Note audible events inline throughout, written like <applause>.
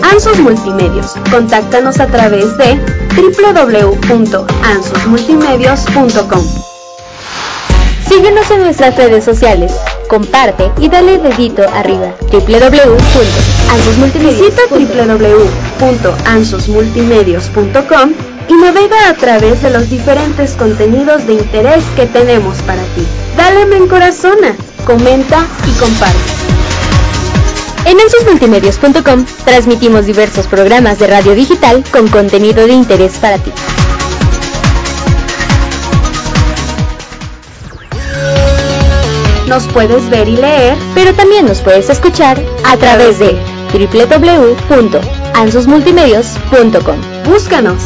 Ansos Multimedios. Contáctanos a través de www.ansosmultimedios.com. Síguenos en nuestras redes sociales. Comparte y dale dedito arriba. www.ansosmultimedios.com. Y navega a través de los diferentes contenidos de interés que tenemos para ti. Dale me encorazona, comenta y comparte. En ensosmultimedios.com transmitimos diversos programas de radio digital con contenido de interés para ti. Nos puedes ver y leer, pero también nos puedes escuchar a través de www.ansosmultimedios.com. Búscanos.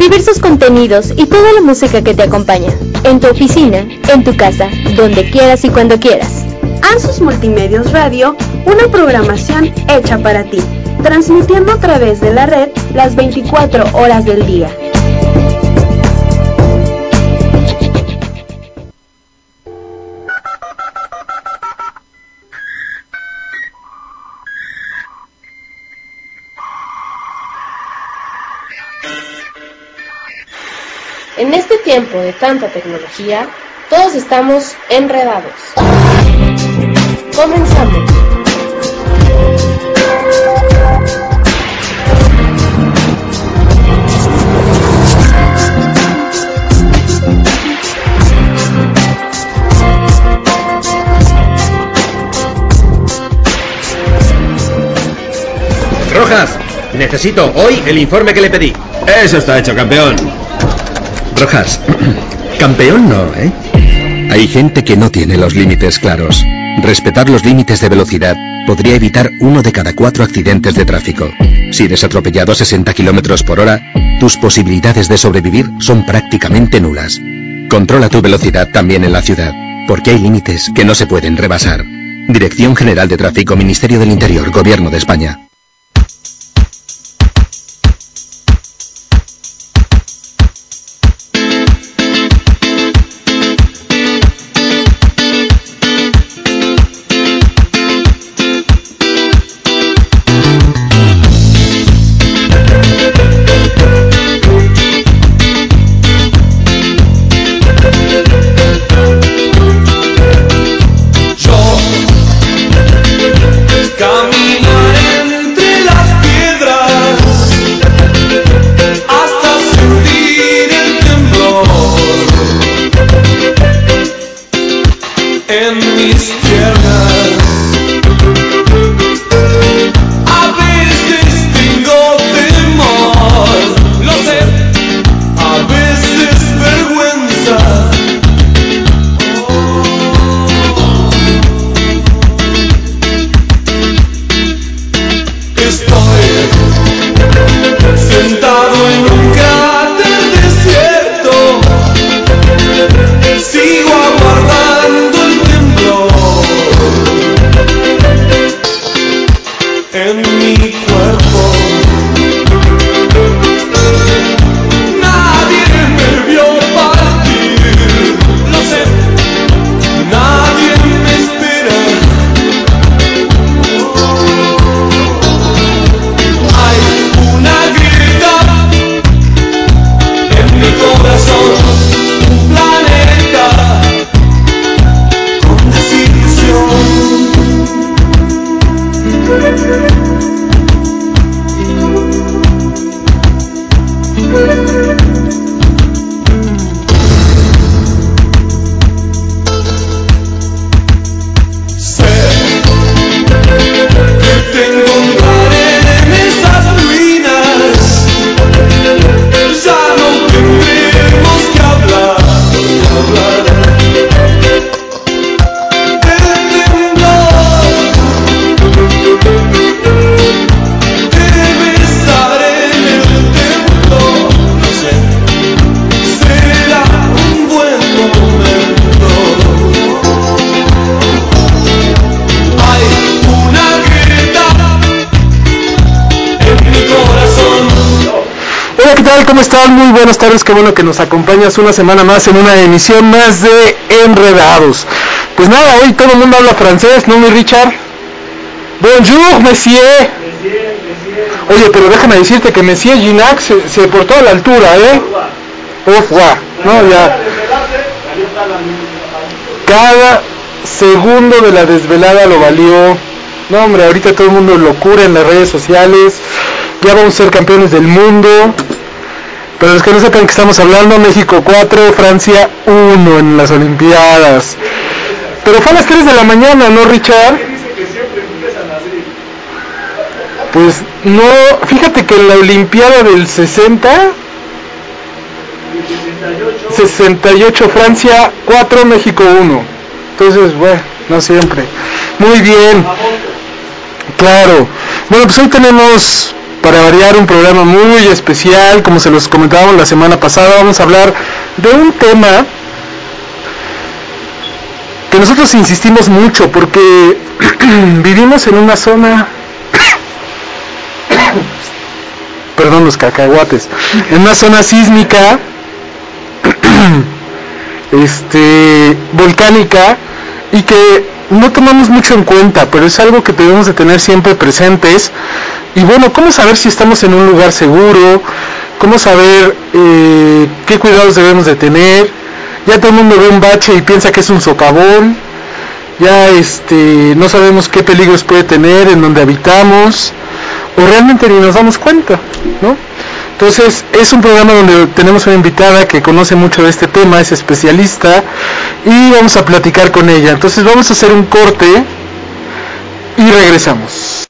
Diversos contenidos y toda la música que te acompaña. En tu oficina, en tu casa, donde quieras y cuando quieras. Ansus Multimedios Radio, una programación hecha para ti, transmitiendo a través de la red las 24 horas del día. En este tiempo de tanta tecnología, todos estamos enredados. Comenzamos. Rojas, necesito hoy el informe que le pedí. Eso está hecho, campeón. Rojas, campeón no, ¿eh? Hay gente que no tiene los límites claros. Respetar los límites de velocidad podría evitar uno de cada cuatro accidentes de tráfico. Si eres atropellado a 60 kilómetros por hora, tus posibilidades de sobrevivir son prácticamente nulas. Controla tu velocidad también en la ciudad, porque hay límites que no se pueden rebasar. Dirección General de Tráfico, Ministerio del Interior, Gobierno de España. Buenas tardes, qué bueno que nos acompañas una semana más en una emisión más de Enredados. Pues nada, hoy todo el mundo habla francés, ¿no, mi Richard? Bonjour, monsieur. Oye, pero déjame decirte que Monsieur Ginac se, se portó a la altura, ¿eh? Uf, guau. No, ya. Cada segundo de la desvelada lo valió. No, hombre, ahorita todo el mundo locura en las redes sociales. Ya vamos a ser campeones del mundo. Pero los que no sepan que estamos hablando, México 4, Francia 1 en las Olimpiadas. Pero fue a las 3 de la mañana, ¿no, Richard? Pues no, fíjate que en la Olimpiada del 60, 68 Francia 4, México 1. Entonces, bueno, no siempre. Muy bien. Claro. Bueno, pues hoy tenemos para variar un programa muy especial, como se los comentábamos la semana pasada, vamos a hablar de un tema que nosotros insistimos mucho porque <clears throat> vivimos en una zona <coughs> perdón los cacahuates en una zona sísmica <clears throat> este volcánica y que no tomamos mucho en cuenta pero es algo que debemos de tener siempre presentes. Y bueno cómo saber si estamos en un lugar seguro cómo saber eh, qué cuidados debemos de tener ya todo el mundo ve un bache y piensa que es un socavón. Ya este no sabemos qué peligros puede tener en donde habitamos. O realmente ni nos damos cuenta no entonces es un programa donde tenemos una invitada que conoce mucho de este tema es especialista y vamos a platicar con ella. Entonces vamos a hacer un corte y regresamos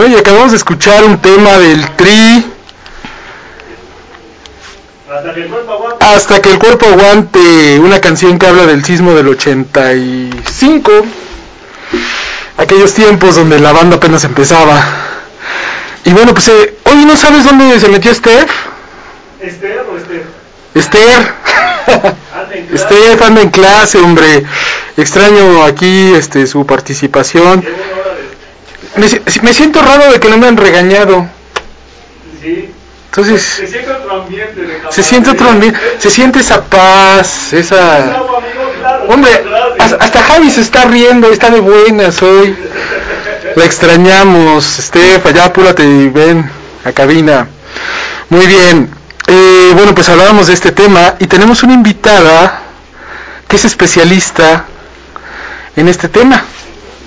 Bueno, y acabamos de escuchar un tema del Tri. Hasta que el cuerpo aguante. una canción que habla del sismo del 85. Aquellos tiempos donde la banda apenas empezaba. Y bueno, pues eh, hoy no sabes dónde se metió Steph. ¿Esther o Esther? Esther. Anda en <laughs> clase. Anda en clase, hombre. Extraño aquí este su participación. Hora Me, si- me siento raro de que no me han regañado. Sí. Entonces, Se siente otro ambiente de se siente otro ambiente, se siente esa paz, esa... Bravo, amigo, claro, Hombre, hasta, Javi se está riendo, está de buenas hoy. La extrañamos, Steph, allá apúrate y ven a cabina. Muy bien, eh, bueno, pues hablábamos de este tema y tenemos una invitada que es especialista en este tema.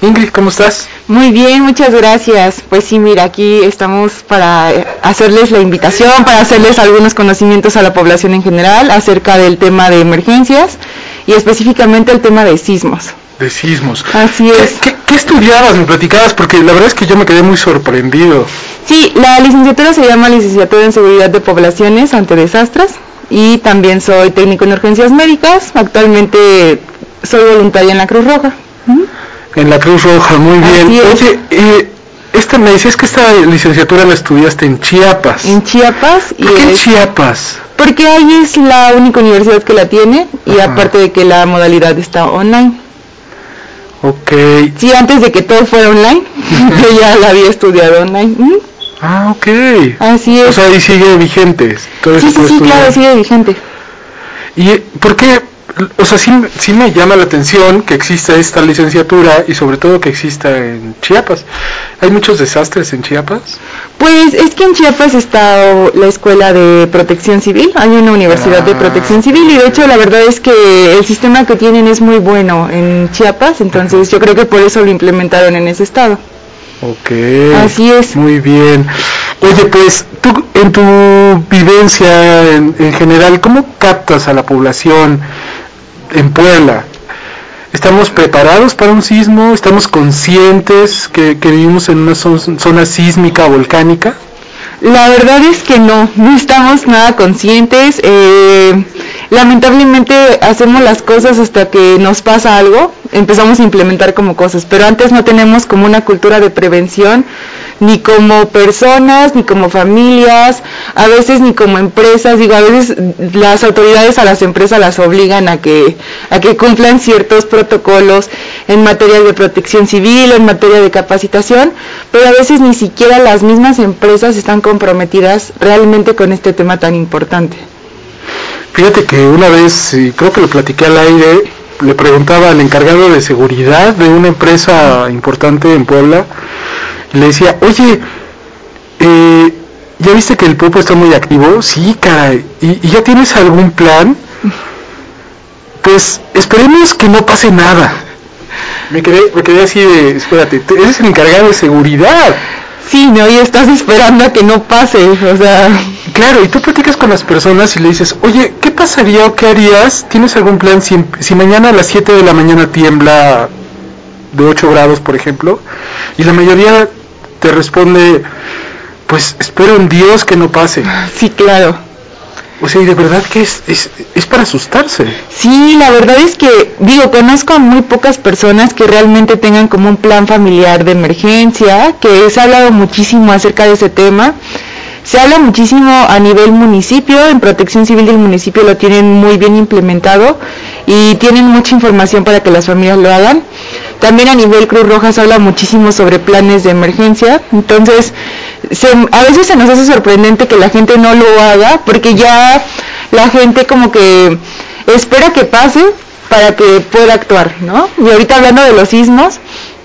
Ingrid, ¿cómo estás? Muy bien, muchas gracias. Pues sí, mira, aquí estamos para eh, hacerles la invitación, para hacerles algunos conocimientos a la población en general acerca del tema de emergencias y específicamente el tema de sismos. De sismos. Así ¿Qué, es. qué, qué estudiabas? Me platicabas porque la verdad es que yo me quedé muy sorprendido. Sí, la licenciatura se llama Licenciatura en Seguridad de Poblaciones ante Desastres y también soy técnico en urgencias médicas. Actualmente soy voluntaria en la Cruz Roja. En la Cruz Roja, muy bien. Oye, eh, esta, me decías que esta licenciatura la estudiaste en Chiapas. En Chiapas. Y ¿Por qué en es- Chiapas? Porque ahí es la única universidad que la tiene y Ajá. aparte de que la modalidad está online. Ok. Sí, antes de que todo fuera online, <laughs> yo ya la había estudiado online. Ah, ok. Así O es. sea, ahí sigue vigente. Sí, sí, sí, claro, sigue vigente. ¿Y por qué? O sea, sí, sí me llama la atención que exista esta licenciatura y sobre todo que exista en Chiapas. ¿Hay muchos desastres en Chiapas? Pues es que en Chiapas está la Escuela de Protección Civil, hay una universidad de Ah. Protección Civil y de hecho la verdad es que el sistema que tienen es muy bueno en Chiapas, entonces yo creo que por eso lo implementaron en ese estado. Ok. Así es. Muy bien. Oye, pues tú en tu vivencia en, en general, ¿cómo captas a la población en Puebla? ¿Estamos preparados para un sismo? ¿Estamos conscientes que, vivimos en una zon- zona sísmica volcánica? La verdad es que no, no estamos nada conscientes. eh, lamentablemente hacemos las cosas hasta que nos pasa algo, empezamos a implementar como cosas, pero antes no tenemos como una cultura de prevención, ni como personas, ni como familias, a veces ni como empresas. Digo, a veces las autoridades a las empresas las obligan a que, a que cumplan ciertos protocolos en materia de protección civil, en materia de capacitación, pero a veces ni siquiera las mismas empresas están comprometidas realmente con este tema tan importante. Fíjate que una vez, creo que lo platiqué al aire, le preguntaba al encargado de seguridad de una empresa importante en Puebla, y le decía, oye, eh, ¿ya viste que el Popo está muy activo? Sí, caray. ¿Y, ya tienes algún plan? Pues esperemos que no pase nada. Me quedé, me quedé así de, espérate, eres el encargado de seguridad. Sí, ¿no? Y estás esperando a que no pase, o sea... Claro, y tú platicas con las personas y le dices, oye, ¿qué pasaría o qué harías? ¿Tienes algún plan si, si mañana a las 7 de la mañana tiembla de 8 grados, por ejemplo? Y la mayoría te responde, pues espero en Dios que no pase. Sí, claro. O sea, y de verdad que es, es, es para asustarse. Sí, la verdad es que, digo, conozco a muy pocas personas que realmente tengan como un plan familiar de emergencia, que se ha hablado muchísimo acerca de ese tema. Se habla muchísimo a nivel municipio, en protección civil del municipio lo tienen muy bien implementado y tienen mucha información para que las familias lo hagan. También a nivel Cruz Roja se habla muchísimo sobre planes de emergencia, entonces a veces se nos hace sorprendente que la gente no lo haga porque ya la gente como que espera que pase para que pueda actuar, ¿no? Y ahorita hablando de los sismos,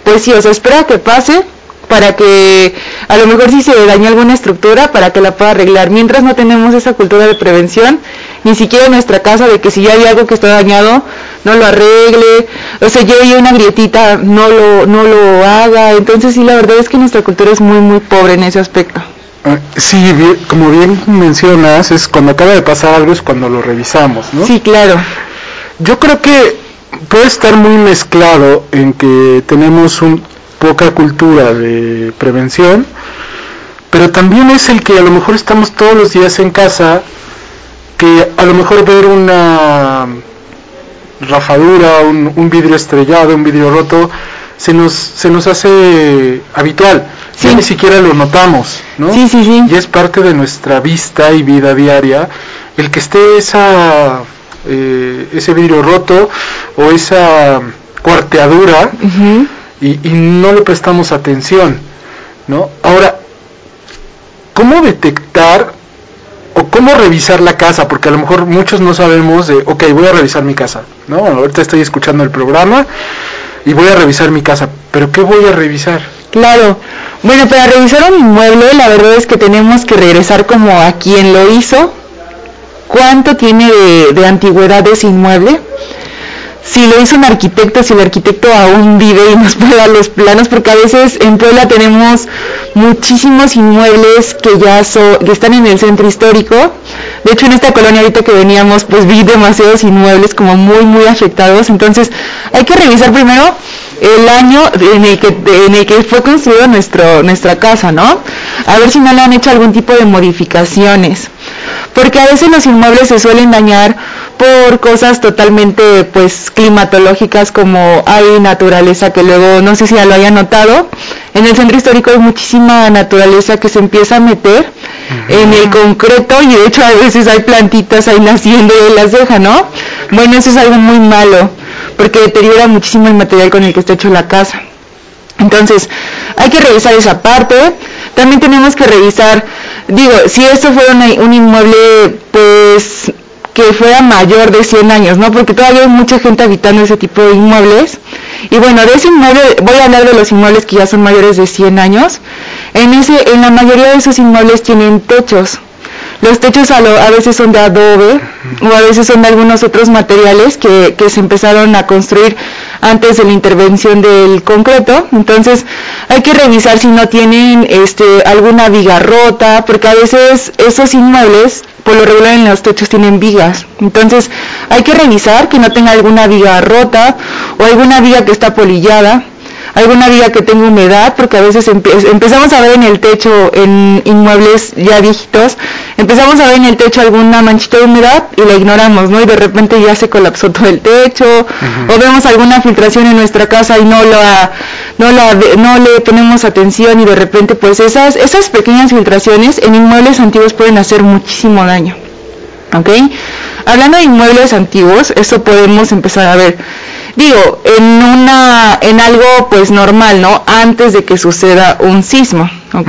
pues sí, o sea, espera que pase para que a lo mejor si se dañó alguna estructura para que la pueda arreglar. Mientras no tenemos esa cultura de prevención, ni siquiera en nuestra casa de que si ya hay algo que está dañado, no lo arregle, o sea, yo una grietita, no lo, no lo haga. Entonces sí, la verdad es que nuestra cultura es muy, muy pobre en ese aspecto. Ah, Sí, bien- como bien mencionas, es cuando acaba de pasar algo es cuando lo revisamos, ¿no? Sí, claro. Yo creo que puede estar muy mezclado en que tenemos un, poca cultura de prevención, pero también es el que a lo mejor estamos todos los días en casa, que a lo mejor ver una rajadura, un, un vidrio estrellado, un vidrio roto, se nos, se nos hace habitual. Ya Sí. ni siquiera lo notamos, ¿no? Sí, sí, sí. Y es parte de nuestra vista y vida diaria el que esté esa eh, ese vidrio roto o esa cuarteadura. Y, y no le prestamos atención, ¿no? Ahora, ¿cómo detectar o cómo revisar la casa? Porque a lo mejor muchos no sabemos de, ok, voy a revisar mi casa, ¿no? Ahorita estoy escuchando el programa y voy a revisar mi casa, pero ¿qué voy a revisar? Claro. Bueno, para revisar un inmueble, la verdad es que tenemos que regresar como a quien lo hizo, cuánto tiene de, de antigüedad ese inmueble, si lo hizo un arquitecto, si el arquitecto aún vive y nos <laughs> puede dar los planos, porque a veces en Puebla tenemos muchísimos inmuebles que ya so- que están en el centro histórico. De hecho, en esta colonia ahorita que veníamos, pues vi demasiados inmuebles como muy, muy afectados. Entonces, hay que revisar primero el año en el que, el fue construida nuestro, nuestra casa, ¿no? A ver si no le han hecho algún tipo de modificaciones. Porque a veces los inmuebles se suelen dañar por cosas totalmente pues climatológicas como hay naturaleza que luego no sé si ya lo hayan notado en el centro histórico hay muchísima naturaleza que se empieza a meter en el concreto y de hecho a veces hay plantitas ahí naciendo y las deja no bueno eso es algo muy malo porque deteriora muchísimo el material con el que está hecho la casa entonces hay que revisar esa parte también tenemos que revisar digo si esto fuera un inmueble pues que fuera mayor de 100 años, ¿no? Porque todavía hay mucha gente habitando ese tipo de inmuebles. Y bueno, de ese inmueble, voy a hablar de los inmuebles que ya son mayores de 100 años. En, ese, en la mayoría de esos inmuebles tienen techos. Los techos a, lo- a veces son de adobe o a veces son de algunos otros materiales que, que se empezaron a construir antes de la intervención del concreto. Entonces hay que revisar si no tienen este, alguna viga rota, porque a veces esos inmuebles por lo regular en los techos tienen vigas. Entonces hay que revisar que no tenga alguna viga rota o alguna viga que está polillada, alguna viga que tenga humedad, porque a veces empe- empezamos a ver en el techo, en inmuebles ya viejitos, empezamos a ver en el techo alguna manchita de humedad y la ignoramos, ¿no? Y de repente ya se colapsó todo el techo, o vemos alguna filtración en nuestra casa y no la, no la, no le ponemos atención y de repente pues esas, esas pequeñas filtraciones en inmuebles antiguos pueden hacer muchísimo daño. ¿Ok? Hablando de inmuebles antiguos, eso podemos empezar a ver. Digo, en una, en algo pues normal, ¿no? Antes de que suceda un sismo, ¿ok?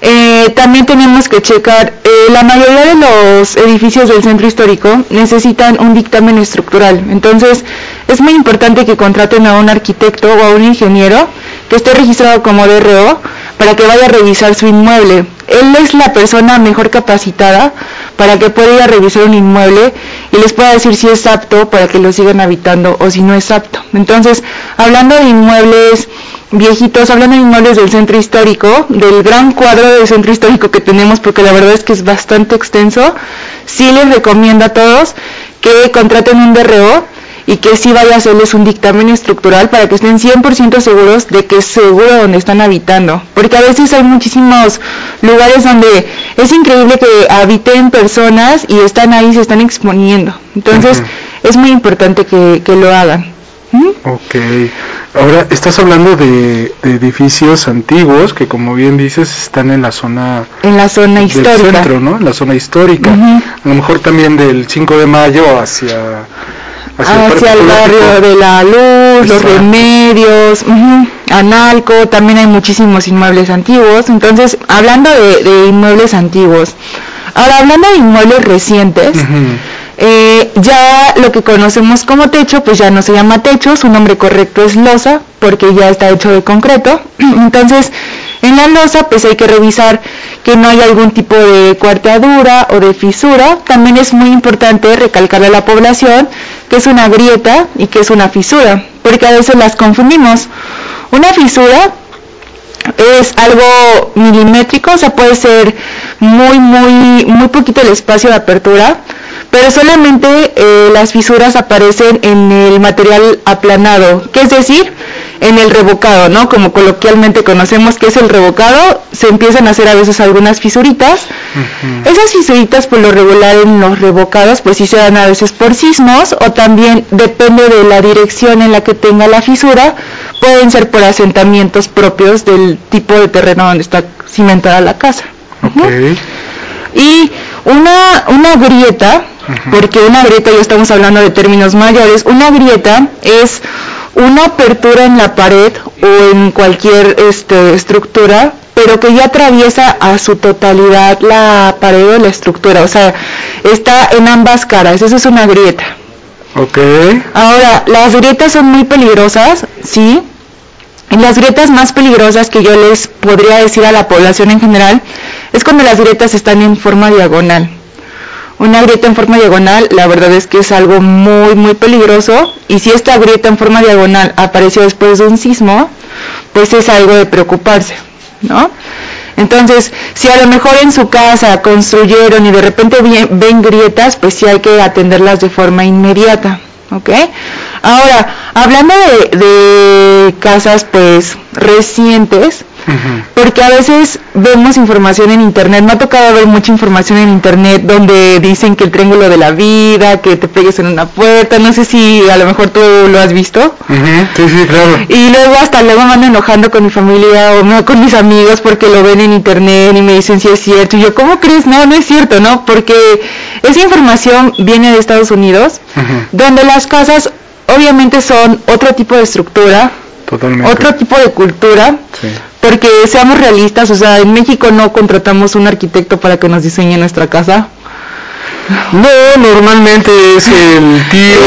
Eh, también tenemos que checar, eh, la mayoría de los edificios del centro histórico necesitan un dictamen estructural. Entonces, es muy importante que contraten a un arquitecto o a un ingeniero que esté registrado como DRO para que vaya a revisar su inmueble. Él es la persona mejor capacitada para que pueda ir a revisar un inmueble y les pueda decir si es apto para que lo sigan habitando o si no es apto. Entonces, hablando de inmuebles viejitos, hablando de inmuebles del centro histórico, del gran cuadro del centro histórico que tenemos, porque la verdad es que es bastante extenso, sí les recomiendo a todos que contraten un DRO y que sí vaya a hacerles un dictamen estructural para que estén 100% seguros de que es seguro donde están habitando. Porque a veces hay muchísimos lugares donde es increíble que habiten personas y están ahí, se están exponiendo. Entonces es muy importante que, que lo hagan. ¿Mm? Ok. Ahora, estás hablando de, de edificios antiguos que, como bien dices, están en la zona En la zona del histórica. centro, ¿no? En la zona histórica. A lo mejor también del 5 de mayo hacia... hacia, el barrio de la luz, los remedios, ujú, Analco, también hay muchísimos inmuebles antiguos. Entonces, hablando de, de inmuebles antiguos, ahora hablando de inmuebles recientes, eh, ya lo que conocemos como techo, pues ya no se llama techo, su nombre correcto es losa, porque ya está hecho de concreto. <clears throat> Entonces, en la losa, pues hay que revisar que no haya algún tipo de cuarteadura o de fisura. También es muy importante recalcarle a la población que es una grieta y que es una fisura, porque a veces las confundimos. Una fisura es algo milimétrico, o sea, puede ser muy, muy, muy poquito el espacio de apertura, pero solamente eh, las fisuras aparecen en el material aplanado, que es decir, en el revocado, ¿no? Como coloquialmente conocemos que es el revocado, se empiezan a hacer a veces algunas fisuritas. Esas fisuritas por lo regular en los revocados, pues sí se dan a veces por sismos o también depende de la dirección en la que tenga la fisura, pueden ser por asentamientos propios del tipo de terreno donde está cimentada la casa. Ok. Y una, una grieta, porque una grieta, ya estamos hablando de términos mayores, una grieta es una apertura en la pared o en cualquier este, estructura, pero que ya atraviesa a su totalidad la pared o la estructura, o sea, está en ambas caras, eso es una grieta. Ok. Ahora, las grietas son muy peligrosas, sí. Las grietas más peligrosas que yo les podría decir a la población en general es cuando las grietas están en forma diagonal. Una grieta en forma diagonal, la verdad es que es algo muy, muy peligroso. Y si esta grieta en forma diagonal apareció después de un sismo, pues es algo de preocuparse, ¿no? Entonces, si a lo mejor en su casa construyeron y de repente ven grietas, pues sí hay que atenderlas de forma inmediata, ¿ok? Ahora, hablando de, de casas pues recientes, porque a veces vemos información en internet, me ha tocado ver mucha información en internet donde dicen que el triángulo de la vida, que te pegues en una puerta, no sé si a lo mejor tú lo has visto. Sí, sí, claro. Y luego hasta luego me ando enojando con mi familia o no, con mis amigos porque lo ven en internet y me dicen si es cierto. Y yo, ¿cómo crees? No, no es cierto, ¿no? Porque esa información viene de Estados Unidos, donde las casas obviamente son otro tipo de estructura, Totalmente. otro tipo de cultura, Sí. porque seamos realistas, o sea, en México no contratamos un arquitecto para que nos diseñe nuestra casa. No, normalmente es el tío,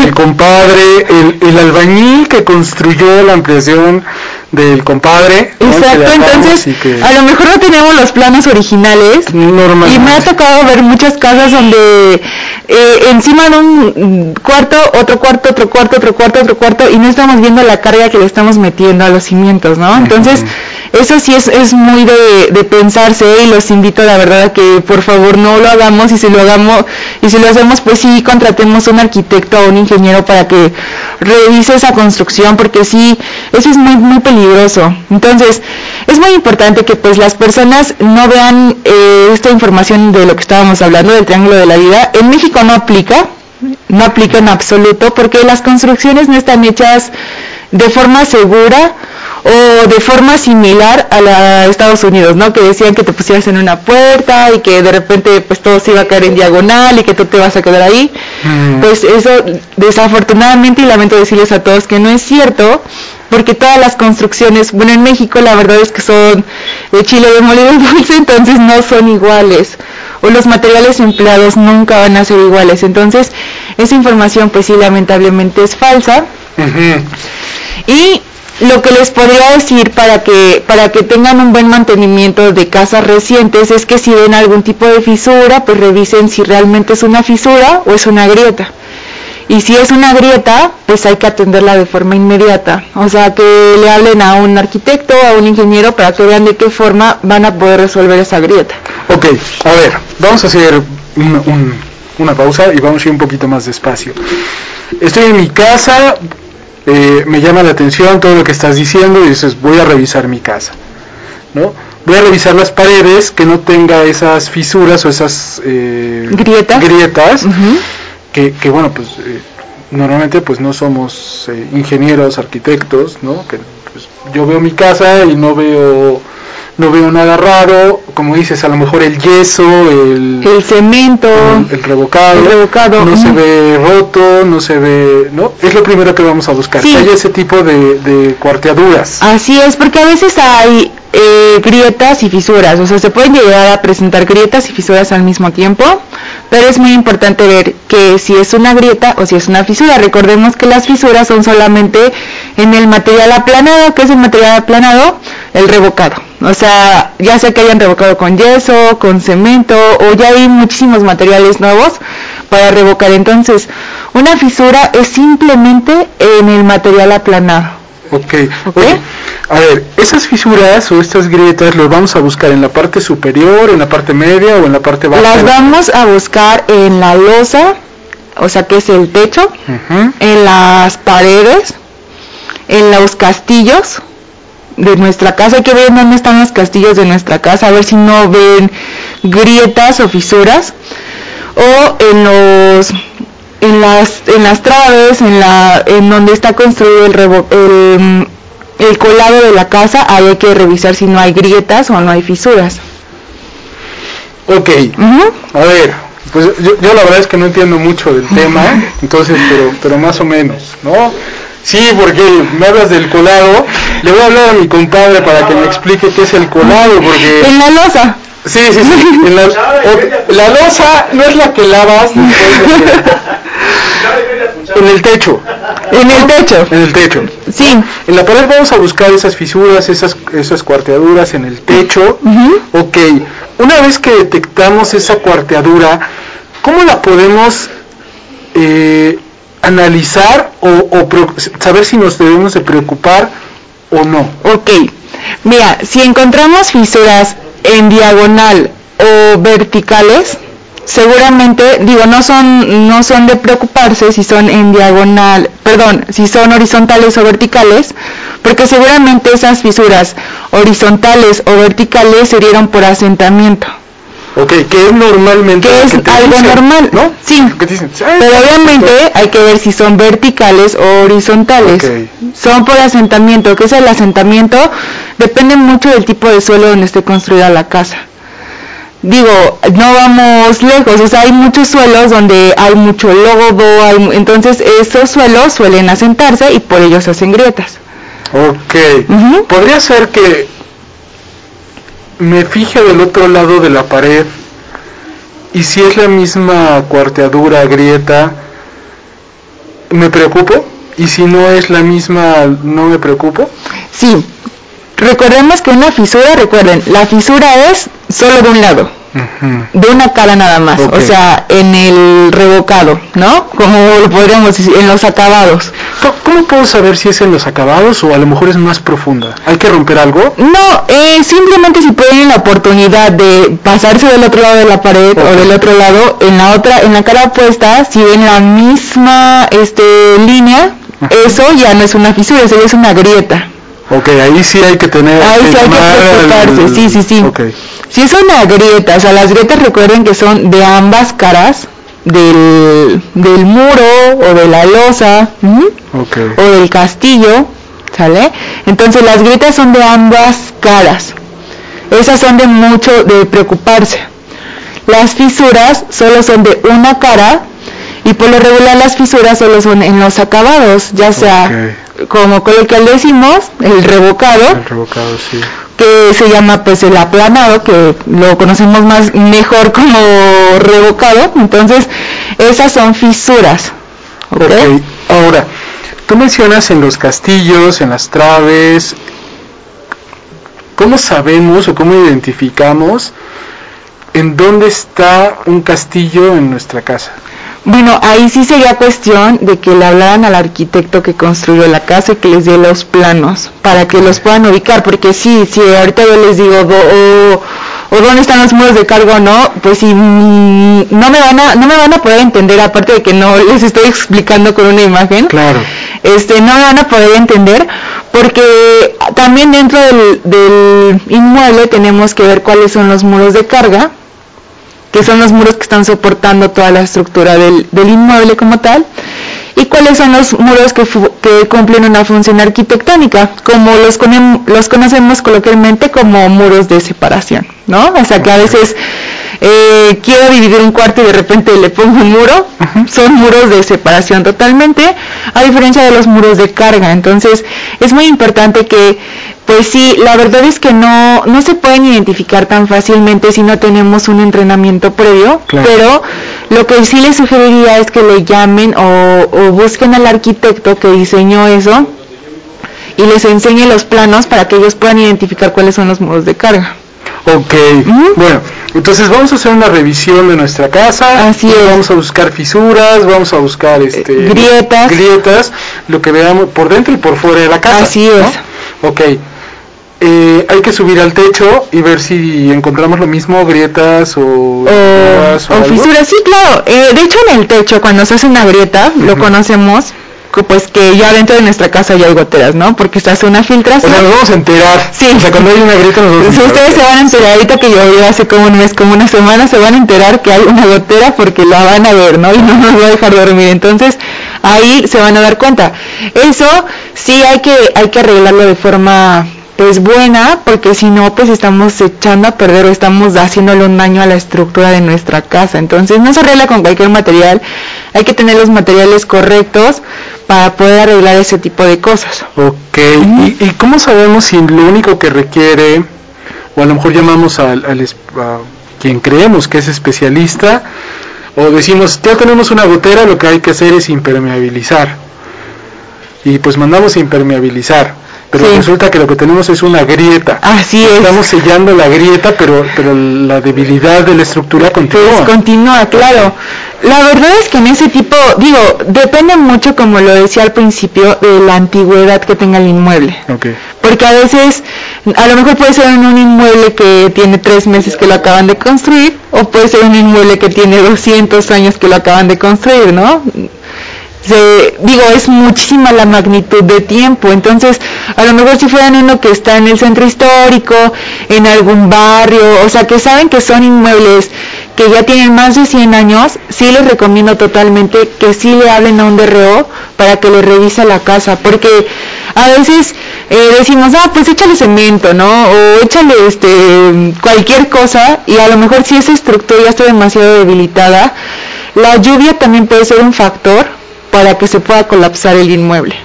el, el compadre, el, el albañil que construyó la ampliación del compadre. Exacto, entonces que a lo mejor no tenemos los planos originales normalmente. y me ha tocado ver muchas casas donde eh, encima de un cuarto, otro cuarto, otro cuarto, otro cuarto, otro cuarto y no estamos viendo la carga que le estamos metiendo a los cimientos, ¿no? Entonces eso sí es, es muy de, de pensarse y los invito la verdad a que por favor no lo hagamos y si lo hagamos y si lo hacemos pues sí contratemos un arquitecto o un ingeniero para que revise esa construcción porque sí eso es muy muy peligroso. Entonces es muy importante que pues las personas no vean eh, esta información de lo que estábamos hablando del triángulo de la vida. En México no aplica no aplica en absoluto porque las construcciones no están hechas de forma segura o de forma similar a la de Estados Unidos, ¿no? Que decían que te pusieras en una puerta y que de repente pues todo se iba a caer en diagonal y que tú te vas a quedar ahí. Pues eso desafortunadamente y lamento decirles a todos que no es cierto, porque todas las construcciones, bueno en México la verdad es que son de chile de molido dulce, entonces no son iguales o los materiales empleados nunca van a ser iguales. Entonces, esa información pues sí lamentablemente es falsa. Y lo que les podría decir para que para que tengan un buen mantenimiento de casas recientes es que si ven algún tipo de fisura, pues revisen si realmente es una fisura o es una grieta. Y si es una grieta, pues hay que atenderla de forma inmediata. O sea, que le hablen a un arquitecto, a un ingeniero, para que vean de qué forma van a poder resolver esa grieta. Ok, a ver, vamos a hacer un- un- una pausa y vamos a ir un poquito más despacio. Estoy en mi casa, eh, me llama la atención todo lo que estás diciendo y dices, voy a revisar mi casa, ¿no? Voy a revisar las paredes que no tenga esas fisuras o esas eh, Grietas. grietas, que, que, bueno, pues eh, normalmente pues no somos eh, ingenieros, arquitectos, ¿no? Que pues, yo veo mi casa y no veo no veo nada raro, como dices, a lo mejor el yeso, el, El cemento, el, el revocado, el revocado, no se ve roto, no se ve, ¿no? Es lo primero que vamos a buscar, Sí. que haya ese tipo de, de cuarteaduras. Así es, porque a veces hay eh, grietas y fisuras, o sea, se pueden llegar a presentar grietas y fisuras al mismo tiempo, pero es muy importante ver que si es una grieta o si es una fisura. Recordemos que las fisuras son solamente en el material aplanado, que es el material aplanado, el revocado. O sea, ya sea que hayan revocado con yeso, con cemento, o ya hay muchísimos materiales nuevos para revocar. Entonces, una fisura es simplemente en el material aplanado. Ok, ok. A ver, esas fisuras o estas grietas las vamos a buscar en la parte superior, en la parte media o en la parte baja. Las vamos a buscar en la losa, o sea que es el techo, en las paredes, en los castillos de nuestra casa. Hay que ver dónde están los castillos de nuestra casa, a ver si no ven grietas o fisuras. O en los en las en las traves, en la en donde está construido el, revo- el el colado de la casa, ahí hay que revisar si no hay grietas o no hay fisuras. Ok, a ver, pues yo, yo la verdad es que no entiendo mucho del tema, entonces, pero, pero más o menos, ¿no? Sí, porque me hablas del colado, le voy a hablar a mi compadre para que me explique qué es el colado, porque... En la losa. Sí, sí, sí, en la, o- <laughs> la losa no es la que lavas después de- <laughs> en el techo. En el techo. En el techo. Sí. En la pared vamos a buscar esas fisuras, esas, esas cuarteaduras en el techo. Ok, una vez que detectamos esa cuarteadura, ¿cómo la podemos eh, analizar o, o saber si nos debemos de preocupar o no? Ok, mira, si encontramos fisuras en diagonal o verticales, seguramente, digo, no son, no son de preocuparse si son en diagonal, perdón, si son horizontales o verticales, porque seguramente esas fisuras horizontales o verticales se dieron por asentamiento. Ok, que es normalmente... Que es algo dicen, normal, ¿no? Sí. Que dicen, "Ah, Pero obviamente hay que ver si son verticales o horizontales. Son por asentamiento, que es el asentamiento, depende mucho del tipo de suelo donde esté construida la casa. Digo, no vamos lejos, o sea, hay muchos suelos donde hay mucho lodo, hay entonces esos suelos suelen asentarse y por ello se hacen grietas. Ok. Podría ser que me fije del otro lado de la pared y si es la misma cuarteadura, grieta, me preocupo y si no es la misma, no me preocupo. Sí, recordemos que una fisura, recuerden, la fisura es solo de un lado. de una cara nada más, o sea, en el revocado, ¿no? Como lo podríamos decir, en los acabados. ¿Cómo- ¿Cómo puedo saber si es en los acabados o a lo mejor es más profunda? ¿Hay que romper algo? No, eh, simplemente si tienen la oportunidad de pasarse del otro lado de la pared o del otro lado, en la otra, en la cara opuesta, si ven la misma este, línea, eso ya no es una fisura, eso ya es una grieta. Ok, ahí sí hay que tener... Ahí sí hay que preocuparse, sí, sí, sí. Si es una grieta, o sea, las grietas recuerden que son de ambas caras del, del muro o de la losa o del castillo, ¿sale? Entonces las grietas son de ambas caras. Esas son de mucho de preocuparse. Las fisuras solo son de una cara y por lo regular las fisuras solo son en los acabados, ya sea como coloquial decimos, el revocado, El revocado, sí. que se llama pues el aplanado, que lo conocemos más mejor como revocado, entonces esas son fisuras. ¿ok? Ok, ahora, tú mencionas en los castillos, en las traves, ¿cómo sabemos o cómo identificamos en dónde está un castillo en nuestra casa? Bueno, ahí sí sería cuestión de que le hablaran al arquitecto que construyó la casa y que les dé los planos para que los puedan ubicar, porque sí, si ahorita yo les digo o, dónde están los muros de cargo o no, pues si no me van a no me van a poder entender aparte de que no les estoy explicando con una imagen. Claro. Este, no me van a poder entender porque también dentro del, del inmueble tenemos que ver cuáles son los muros de carga que son los muros que están soportando toda la estructura del, del inmueble como tal, y cuáles son los muros que, que cumplen una función arquitectónica, como los, conem- los conocemos coloquialmente como muros de separación, ¿no? O sea que a veces eh, quiero dividir un cuarto y de repente le pongo un muro, son muros de separación totalmente, a diferencia de los muros de carga. Entonces es muy importante que pues sí, la verdad es que no, no se pueden identificar tan fácilmente si no tenemos un entrenamiento previo, Claro. pero lo que sí les sugeriría es que le llamen o, o busquen al arquitecto que diseñó eso y les enseñe los planos para que ellos puedan identificar cuáles son los muros de carga. Ok, bueno, entonces vamos a hacer una revisión de nuestra casa. Así es. Vamos a buscar fisuras, vamos a buscar este, grietas. grietas, lo que veamos por dentro y por fuera de la casa. Así ¿no? es. Ok, eh, hay que subir al techo y ver si encontramos lo mismo, grietas o, o, fisuras o fisuras, sí, claro. Eh, de hecho, en el techo, cuando se hace una grieta, lo conocemos, pues que ya dentro de nuestra casa ya hay goteras, ¿no? Porque se hace una O filtración. sea, nos vamos a enterar. Sí. O sea, cuando hay una grieta nos vamos a Si enterar. ustedes se van a enterar, ahorita que llovió hace como un mes, como una semana, se van a enterar que hay una gotera porque la van a ver, ¿no? Y no nos va a dejar dormir. Entonces, ahí se van a dar cuenta. Eso sí hay que, hay que arreglarlo de forma pues buena, porque si no, pues estamos echando a perder o estamos haciéndole un daño a la estructura de nuestra casa. Entonces, no se arregla con cualquier material, hay que tener los materiales correctos para poder arreglar ese tipo de cosas. Ok, ¿Y, ¿y cómo sabemos si lo único que requiere, o a lo mejor llamamos al, a quien creemos que es especialista, o decimos, ya tenemos una gotera, lo que hay que hacer es impermeabilizar. Y pues mandamos a impermeabilizar. Pero Sí. resulta que lo que tenemos es una grieta. Así es. Estamos sellando la grieta, pero, pero la debilidad de la estructura Pues continúa. continúa, claro. La verdad es que en ese tipo, digo, depende mucho, como lo decía al principio, de la antigüedad que tenga el inmueble. Porque a veces, a lo mejor puede ser en un inmueble que tiene tres meses que lo acaban de construir, o puede ser un inmueble que tiene 200 años que lo acaban de construir, ¿no? Se- digo, es muchísima la magnitud de tiempo, entonces A lo mejor si fueran uno que está en el centro histórico, en algún barrio, o sea, que saben que son inmuebles que ya tienen más de 100 años, sí les recomiendo totalmente que sí le hablen a un DRO para que le revise la casa, porque a veces eh, decimos, ah, pues échale cemento, ¿no? O échale este, cualquier cosa y a lo mejor si esa estructura ya está demasiado debilitada, la lluvia también puede ser un factor para que se pueda colapsar el inmueble.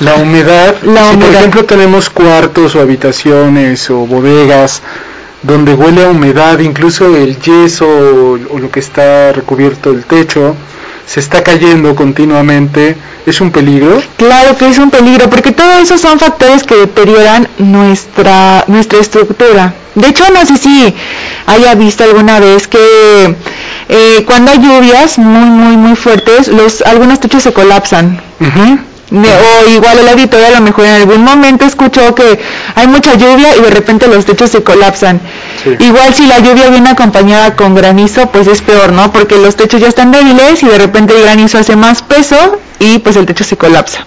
La humedad, La si por ejemplo tenemos cuartos o habitaciones o bodegas donde huele a humedad, incluso el yeso o, lo que está recubierto el techo se está cayendo continuamente, es un peligro. Claro que es un peligro, porque todo eso son factores que deterioran nuestra, nuestra estructura. De hecho, no sé si haya visto alguna vez que eh, cuando hay lluvias muy, muy, muy fuertes, los, algunos techos se colapsan. O igual el auditorio a lo mejor en algún momento escuchó que hay mucha lluvia y de repente los techos se colapsan. Igual si la lluvia viene acompañada con granizo, pues es peor, ¿no? Porque los techos ya están débiles y de repente el granizo hace más peso y pues el techo se colapsa.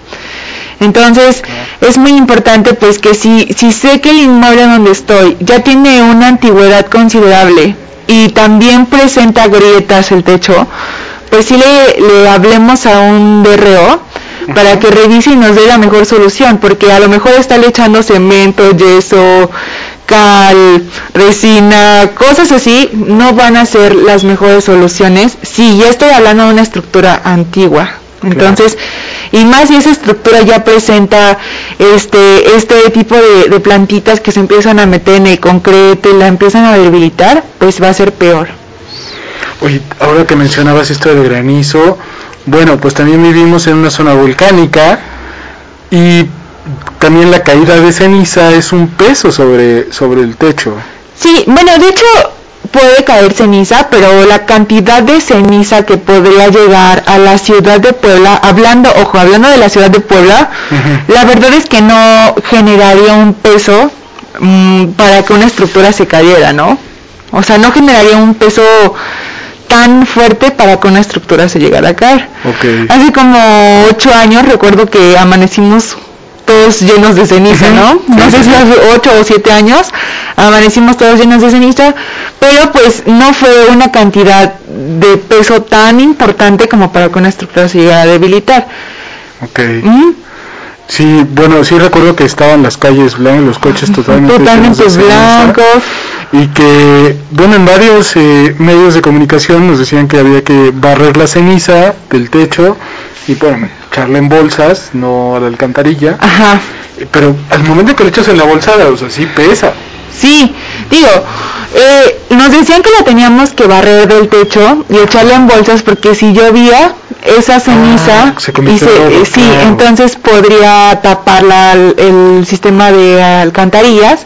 Entonces es muy importante pues que si, si sé que el inmueble donde estoy ya tiene una antigüedad considerable y también presenta grietas el techo, pues sí le, le hablemos a un DRO para que revise y nos dé la mejor solución, porque a lo mejor está le echando cemento, yeso, cal, resina, cosas así, no van a ser las mejores soluciones. Si ya estoy hablando de una estructura antigua. Entonces, y más si esa estructura ya presenta este este tipo de, de plantitas que se empiezan a meter en el concreto y la empiezan a debilitar, pues va a ser peor. Oye, ahora que mencionabas esto del granizo, bueno, pues también vivimos en una zona volcánica y también la caída de ceniza es un peso sobre, sobre el techo. Sí, bueno, de hecho puede caer ceniza, pero la cantidad de ceniza que podría llegar a la ciudad de Puebla, hablando, ojo, hablando de la ciudad de Puebla, la verdad es que no generaría un peso mm, para que una estructura se cayera, ¿no? O sea, no generaría un peso tan fuerte para que una estructura se llegara a caer. Ok. Hace como ocho años recuerdo que amanecimos todos llenos de ceniza, ¿no? No sé si hace ocho o siete años amanecimos todos llenos de ceniza, pero pues no fue una cantidad de peso tan importante como para que una estructura se llegara a debilitar. Ok. Sí, bueno, sí recuerdo que estaban las calles blancas, los coches totalmente, Totalmente blancos. Y que, bueno, en varios eh, medios de comunicación nos decían que había que barrer la ceniza del techo y, bueno, echarla en bolsas, no a la alcantarilla. Ajá. Pero al momento que le echas en la bolsa, o sea, sí pesa. Sí, digo, eh, nos decían que la teníamos que barrer del techo y echarla en bolsas porque si llovía esa ceniza se y lodo, eh, sí, claro. entonces podría tapar la- el sistema de alcantarillas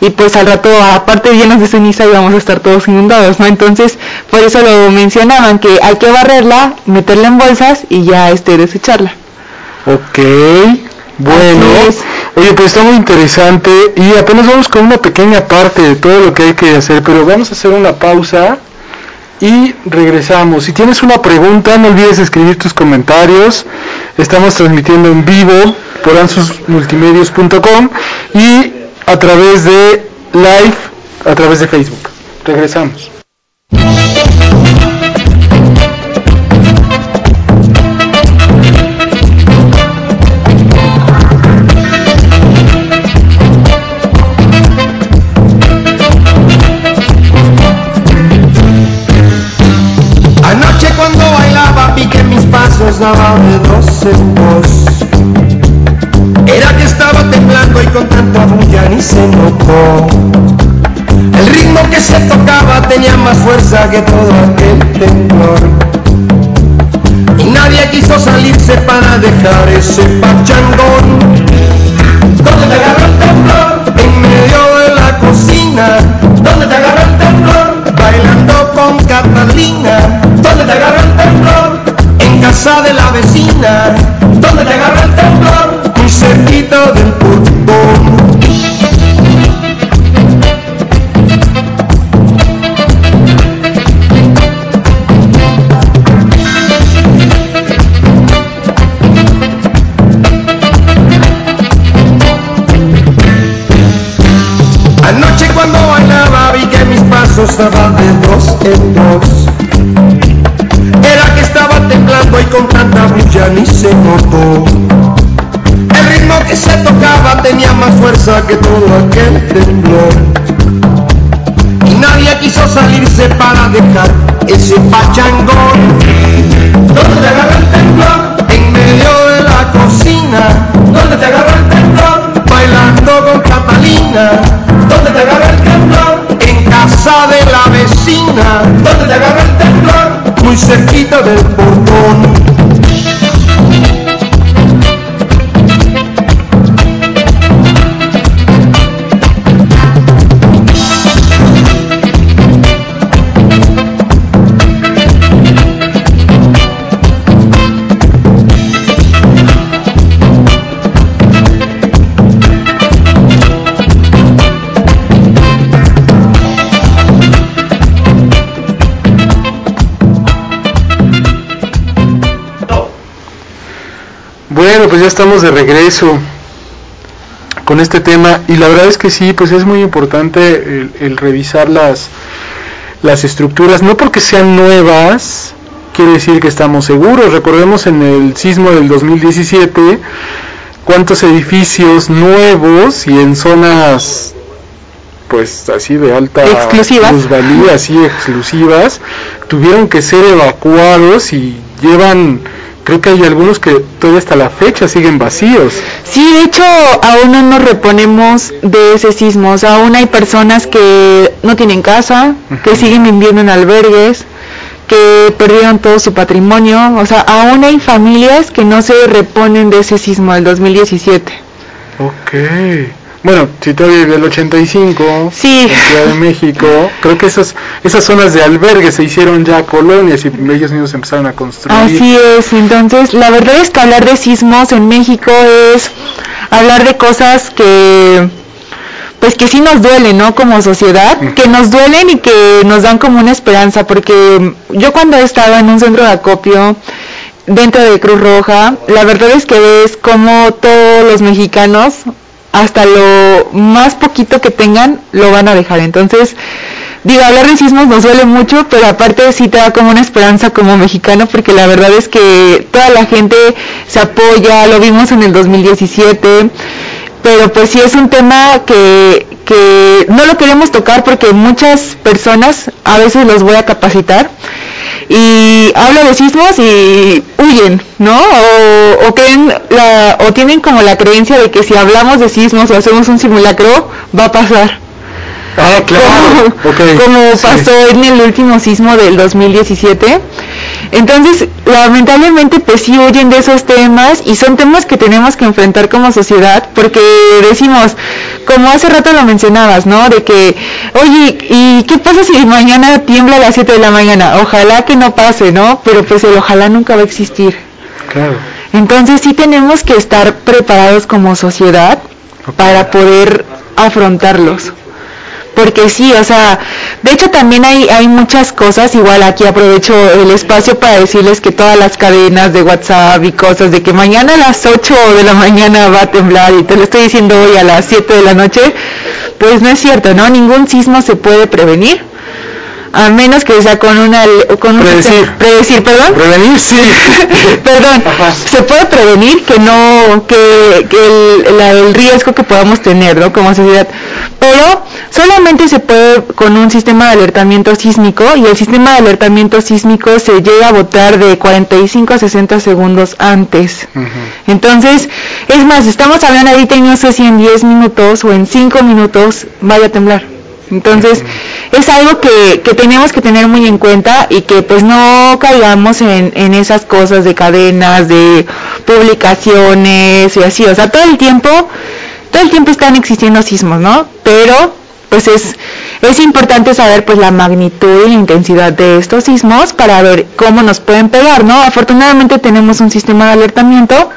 y pues al rato aparte llenos de ceniza íbamos a estar todos inundados, ¿no? Entonces por eso lo mencionaban que hay que barrerla, meterla en bolsas y ya este desecharla. Ok, bueno. Oye, pues está muy interesante y apenas vamos con una pequeña parte de todo lo que hay que hacer, pero vamos a hacer una pausa y regresamos. Si tienes una pregunta, no olvides escribir tus comentarios. Estamos transmitiendo en vivo por ansusmultimedios.com y a través de live, a través de Facebook. Regresamos. Anoche cuando bailaba vi que mis pasos daban de dos en dos. Era que estaba temblando y con tanta bulla ni se notó. El ritmo que se tocaba tenía más fuerza que todo aquel temblor. Y nadie quiso salirse para dejar ese pachangón. ¿Dónde te agarró el temblor? En medio de la cocina. ¿Dónde te agarró el temblor? Bailando con Catalina. ¿Dónde te agarró el temblor? En casa de la vecina. ¿Dónde te agarró el temblor? muy cerquita del pulmón. Anoche cuando bailaba vi que mis pasos daban de dos en dos. Era que estaba temblando y con tanta bulla ni se notó. Se tocaba tenía más fuerza que todo aquel temblor. Y nadie quiso salirse para dejar ese pachangón. ¿Dónde te agarra el temblor? En medio de la cocina. ¿Dónde te agarra el temblor? Bailando con Catalina. ¿Dónde te agarra el temblor? En casa de la vecina. ¿Dónde te agarra el temblor? Muy cerquita del portón. Bueno, pues ya estamos de regreso con este tema y la verdad es que sí, pues es muy importante el, el revisar las, las estructuras, no porque sean nuevas, quiere decir que estamos seguros. Recordemos en el sismo del 2017 cuántos edificios nuevos y en zonas pues así de alta Exclusivas. plusvalía, así exclusivas, tuvieron que ser evacuados y llevan creo que hay algunos que todavía hasta la fecha siguen vacíos. Sí, de hecho, aún no nos reponemos de ese sismo. O sea, aún hay personas que no tienen casa, que siguen viviendo en albergues, que perdieron todo su patrimonio. O sea, aún hay familias que no se reponen de ese sismo del 2017. Ok. Bueno, si todavía vive el 85, Sí. en Ciudad de México, creo que esas, esas zonas de albergue se hicieron ya colonias y ellos mismos empezaron a construir. Así es, entonces la verdad es que hablar de sismos en México es hablar de cosas que pues que sí nos duelen, ¿no? Como sociedad, que nos duelen y que nos dan como una esperanza, porque yo cuando estaba en un centro de acopio dentro de Cruz Roja, la verdad es que ves como todos los mexicanos, hasta lo más poquito que tengan, lo van a dejar. Entonces, digo, hablar de sismos nos duele mucho, pero aparte sí te da como una esperanza como mexicano, porque la verdad es que toda la gente se apoya, lo vimos en el 2017, pero pues sí es un tema que, que no lo queremos tocar porque muchas personas, a veces los voy a capacitar, y hablo de sismos y huyen, ¿no? O, o creen la, o tienen como la creencia de que si hablamos de sismos o hacemos un simulacro, va a pasar. Ah, claro. Como, Ok, como sí. pasó en el último sismo del 2017. Entonces, lamentablemente, pues sí huyen de esos temas y son temas que tenemos que enfrentar como sociedad porque decimos, como hace rato lo mencionabas, ¿no? De que, oye, ¿y qué pasa si mañana tiembla a las 7 de la mañana? Ojalá que no pase, ¿no? Pero pues el ojalá nunca va a existir. Claro. Entonces sí tenemos que estar preparados como sociedad para poder afrontarlos. Porque sí, o sea, de hecho también hay, hay muchas cosas, igual aquí aprovecho el espacio para decirles que todas las cadenas de WhatsApp y cosas de que mañana a las 8 de la mañana va a temblar y te lo estoy diciendo hoy a las 7 de la noche, pues no es cierto, ¿no? Ningún sismo se puede prevenir, a menos que sea con una... Con un Predecir. sistema- predecir, perdón. Prevenir, sí. <laughs> Perdón, se puede prevenir que no, que, que el, la- el riesgo que podamos tener, ¿no? Como sociedad. Pero solamente se puede con un sistema de alertamiento sísmico y el sistema de alertamiento sísmico se llega a botar de 45 a 60 segundos antes. Entonces, es más, estamos hablando ahorita y no sé si en 10 minutos o en 5 minutos vaya a temblar. Entonces, es algo que, que tenemos que tener muy en cuenta y que pues no caigamos en, en esas cosas de cadenas, de publicaciones y así. O sea, todo el tiempo, todo el tiempo están existiendo sismos, ¿no? Pero pues es, es importante saber pues la magnitud y la intensidad de estos sismos para ver cómo nos pueden pegar, ¿no? Afortunadamente tenemos un sistema de alertamiento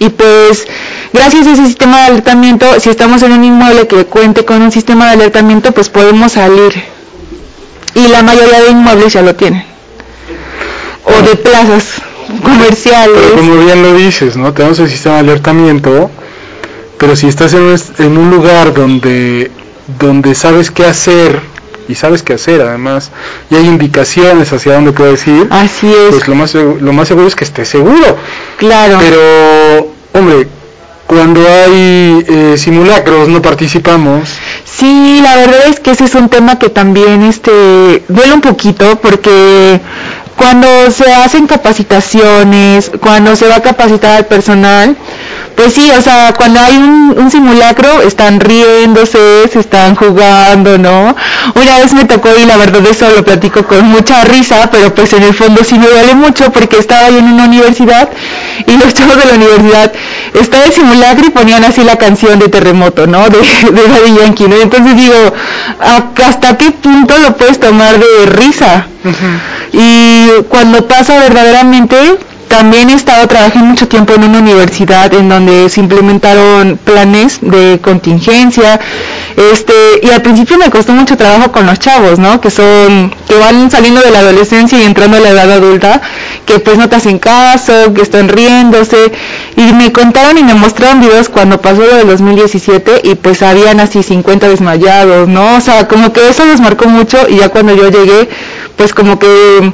y pues gracias a ese sistema de alertamiento, si estamos en un inmueble que cuente con un sistema de alertamiento, pues podemos salir. Y la mayoría de inmuebles ya lo tienen. O de plazas comerciales. Como bien lo dices, ¿no? Tenemos el sistema de alertamiento, pero si estás en un, en un lugar donde, donde sabes qué hacer y sabes qué hacer además y hay indicaciones hacia dónde puedes ir, Así es. pues lo más, lo más seguro es que estés seguro. Claro. Pero, hombre, cuando hay eh, simulacros no participamos. Sí, la verdad es que ese es un tema que también este duele un poquito porque cuando se hacen capacitaciones, cuando se va a capacitar al personal, pues sí, o sea, cuando hay un, un simulacro están riéndose, se están jugando, ¿no? Una vez me tocó y la verdad eso lo platico con mucha risa, pero pues en el fondo sí me duele mucho porque estaba yo en una universidad y los chavos de la universidad estaba el simulacro y ponían así la canción de terremoto, ¿no? De, de Daddy Yankee, ¿no? Entonces digo, ¿a- ¿hasta qué punto lo puedes tomar de risa? Y cuando pasa verdaderamente, también he estado trabajando mucho tiempo en una universidad en donde se implementaron planes de contingencia, este, y al principio me costó mucho trabajo con los chavos, ¿no? Que son, que van saliendo de la adolescencia y entrando a la edad adulta, que pues no te hacen caso, que están riéndose, y me contaron y me mostraron videos cuando pasó lo del 2017 y pues habían así 50 desmayados, ¿no? O sea, como que eso los marcó mucho y ya cuando yo llegué, pues como que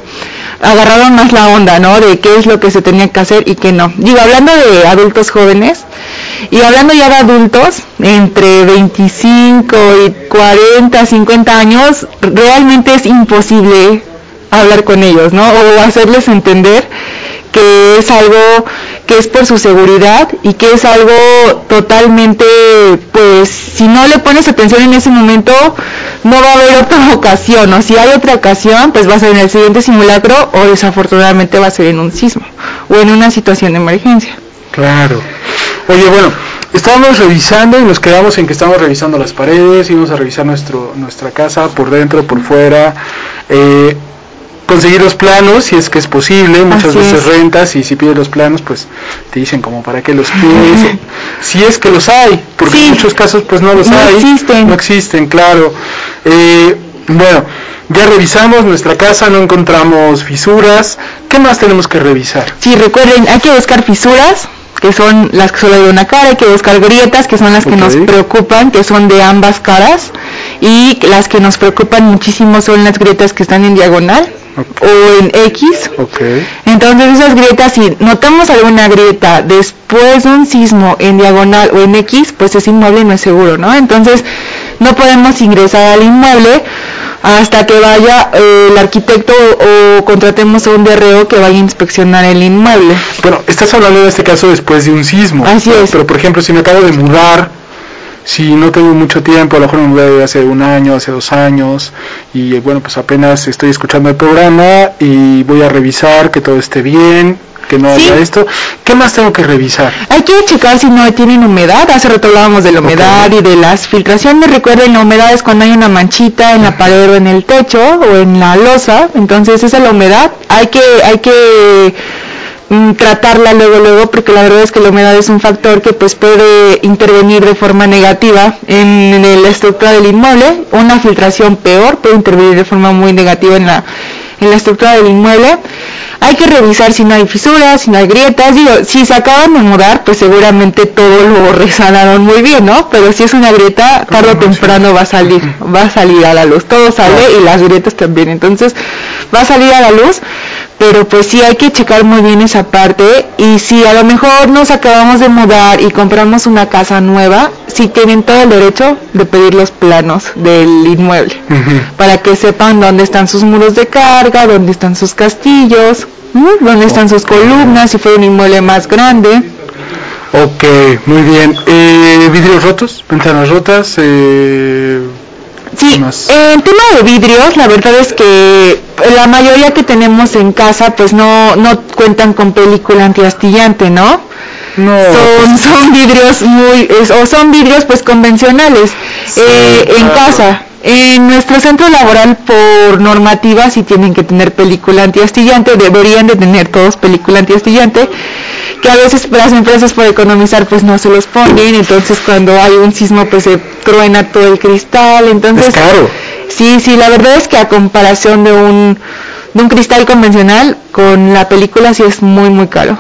agarraron más la onda, ¿no? De qué es lo que se tenía que hacer y qué no. Digo, hablando de adultos jóvenes y hablando ya de adultos entre 25 y 40, 50 años, realmente es imposible hablar con ellos, ¿no? O hacerles entender que es algo que es por su seguridad y que es algo totalmente, pues, si no le pones atención en ese momento, no va a haber otra ocasión, o si hay otra ocasión, pues va a ser en el siguiente simulacro o desafortunadamente va a ser en un sismo o en una situación de emergencia. Claro. Oye, bueno, estábamos revisando y nos quedamos en que estamos revisando las paredes, íbamos a revisar nuestro, nuestra casa por dentro, por fuera, eh, conseguir los planos si es que es posible, muchas Así veces es. rentas y si pides los planos pues te dicen como para qué los pides, si es que los hay, porque en muchos casos pues no los No hay, existen. no existen, claro. Eh, bueno, ya revisamos nuestra casa, no encontramos fisuras, ¿qué más tenemos que revisar? Sí, recuerden, hay que buscar fisuras, que son las que solo de una cara, hay que buscar grietas, que son las que nos preocupan, que son de ambas caras, y las que nos preocupan muchísimo son las grietas que están en diagonal o en X. Ok. Entonces esas grietas, si notamos alguna grieta después de un sismo en diagonal o en X, pues ese inmueble no es seguro, ¿no? Entonces no podemos ingresar al inmueble hasta que vaya eh, el arquitecto o contratemos a un DRO que vaya a inspeccionar el inmueble. Bueno, estás hablando en este caso después de un sismo. Así pero, es. Pero por ejemplo, si me acabo de mudar, si no tengo mucho tiempo, a lo mejor me mudé hace un año, hace dos años, y bueno, pues apenas estoy escuchando el programa y voy a revisar que todo esté bien, que no Sí. haya esto. ¿Qué más tengo que revisar? Hay que checar si no tienen humedad. Hace rato hablábamos de la humedad y de las filtraciones. Recuerden, la humedad es cuando hay una manchita en la pared o en el techo o en la losa. Entonces esa es la humedad. Hay que, hay que tratarla luego, luego, porque la verdad es que la humedad es un factor que pues puede intervenir de forma negativa en, en la estructura del inmueble. Una filtración peor puede intervenir de forma muy negativa en la, en la estructura del inmueble. Hay que revisar si no hay fisuras, si no hay grietas. Digo, si se acaban de mudar, pues seguramente todo lo resanaron muy bien, ¿no? Pero si es una grieta, tarde o temprano va a salir, va a salir a la luz. Todo sale y las grietas también. Entonces, va a salir a la luz. Pero pues sí hay que checar muy bien esa parte y si a lo mejor nos acabamos de mudar y compramos una casa nueva, sí tienen todo el derecho de pedir los planos del inmueble para que sepan dónde están sus muros de carga, dónde están sus castillos, dónde están sus columnas, si fue un inmueble más grande. Ok, muy bien. Eh, ¿Vidrios rotos? ¿Ventanas rotas? Eh, Sí, en tema de vidrios, la verdad es que la mayoría que tenemos en casa pues no, no cuentan con película antiastillante, ¿no? No. Son, son vidrios muy, es- o son vidrios pues convencionales eh, en casa. En nuestro centro laboral por normativa sí tienen que tener película antiastillante, deberían de tener todos película antiastillante, que a veces las empresas por economizar pues no se los ponen, entonces cuando hay un sismo pues se truena todo el cristal, entonces Es caro. Sí, sí, la verdad es que a comparación de un de un cristal convencional con la película sí es muy muy caro.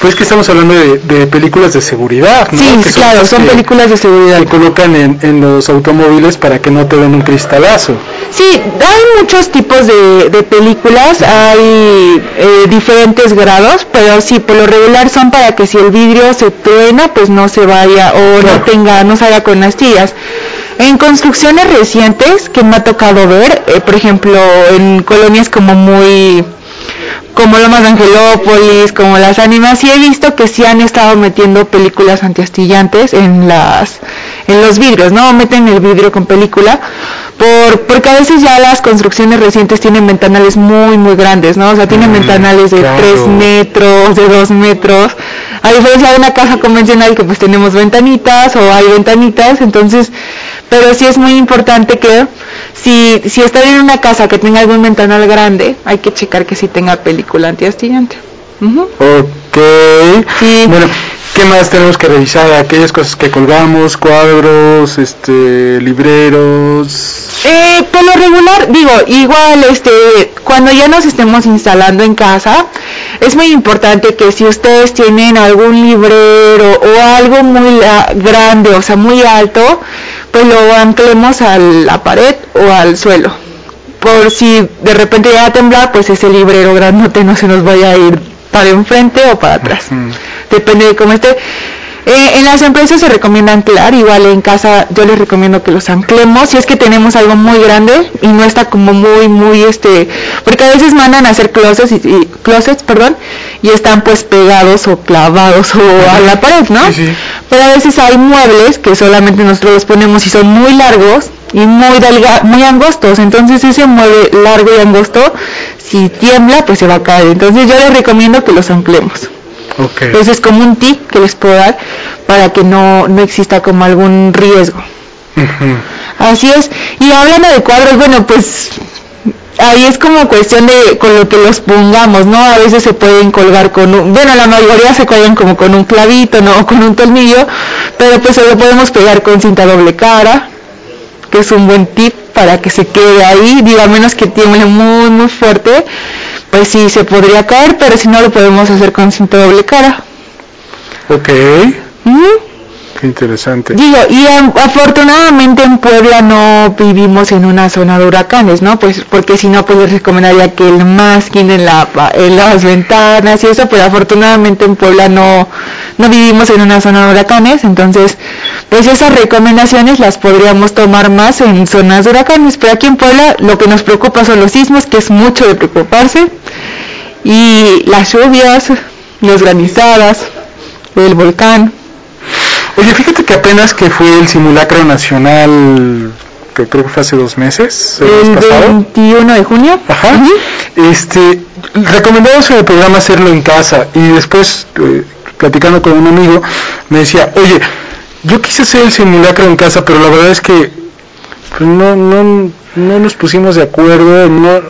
Pues que estamos hablando de, de películas de seguridad, ¿no? Sí, Que claro, son que- películas de seguridad. que colocan en, en los automóviles para que no te den un cristalazo. Sí, hay muchos tipos de, de películas, hay eh, diferentes grados, pero sí, por lo regular son para que si el vidrio se truena, pues no se vaya o no tenga, no salga con astillas. En construcciones recientes que me ha tocado ver, eh, por ejemplo, en colonias como muy como Lomas de Angelópolis, como las ánimas, sí he visto que sí han estado metiendo películas antiastillantes en las en los vidrios, ¿no? Meten el vidrio con película por porque a veces ya las construcciones recientes tienen ventanales muy muy grandes, ¿no? O sea, tienen ventanales de claro. 3 metros, de 2 metros. A diferencia de una casa convencional que pues tenemos ventanitas o hay ventanitas, entonces, pero sí es muy importante que si, si está en una casa que tenga algún ventanal grande, hay que checar que sí tenga película antiastillante. Ujú. Ok. Sí. Bueno, ¿qué más tenemos que revisar? Aquellas cosas que colgamos, cuadros, este, libreros. Eh, por lo regular, digo, igual, este, cuando ya nos estemos instalando en casa, es muy importante que si ustedes tienen algún librero o algo muy la- grande, o sea, muy alto, pues lo anclemos a la pared o al suelo. Por si de repente llega a temblar, pues ese librero grandote no se nos vaya a ir para enfrente o para atrás. Depende de cómo esté. Eh, en las empresas se recomienda anclar, igual en casa yo les recomiendo que los anclemos, si es que tenemos algo muy grande y no está como muy, muy, este, porque a veces mandan a hacer closets, y, y- closets, perdón, y están pues pegados o clavados o a la pared, ¿no? Pero a veces hay muebles que solamente nosotros los ponemos y son muy largos y muy delga- muy angostos, entonces ese mueble largo y angosto, si tiembla, pues se va a caer, entonces yo les recomiendo que los anclemos. Ok. Ese es como un tip que les puedo dar para que no, no exista como algún riesgo. Así es. Y hablando de cuadros, bueno, pues ahí es como cuestión de con lo que los pongamos, ¿no? A veces se pueden colgar con un, bueno, la mayoría se cuelgan como con un clavito, ¿no? <laughs> O con un tornillo, pero pues se lo podemos pegar con cinta doble cara, que es un buen tip para que se quede ahí, digo, a menos que tiemble muy, muy fuerte, pues sí se podría caer, pero si no lo podemos hacer con cinta doble cara. Ok. Ujú. Qué interesante. Digo, y am- afortunadamente en Puebla no vivimos en una zona de huracanes, ¿no? Pues porque si no, pues les recomendaría que el masking en, la, en las ventanas y eso, pero afortunadamente en Puebla no, no vivimos en una zona de huracanes, entonces, pues esas recomendaciones las podríamos tomar más en zonas de huracanes, pero aquí en Puebla lo que nos preocupa son los sismos, que es mucho de preocuparse, y las lluvias, las granizadas, el volcán. Oye, fíjate que apenas que fue el simulacro nacional, que creo que fue hace dos meses, el El mes pasado. 21 de junio. Ajá. Este, recomendamos en el programa hacerlo en casa y después, eh, platicando con un amigo, me decía, oye, yo quise hacer el simulacro en casa, pero la verdad es que pues, no, no, no nos pusimos de acuerdo, no,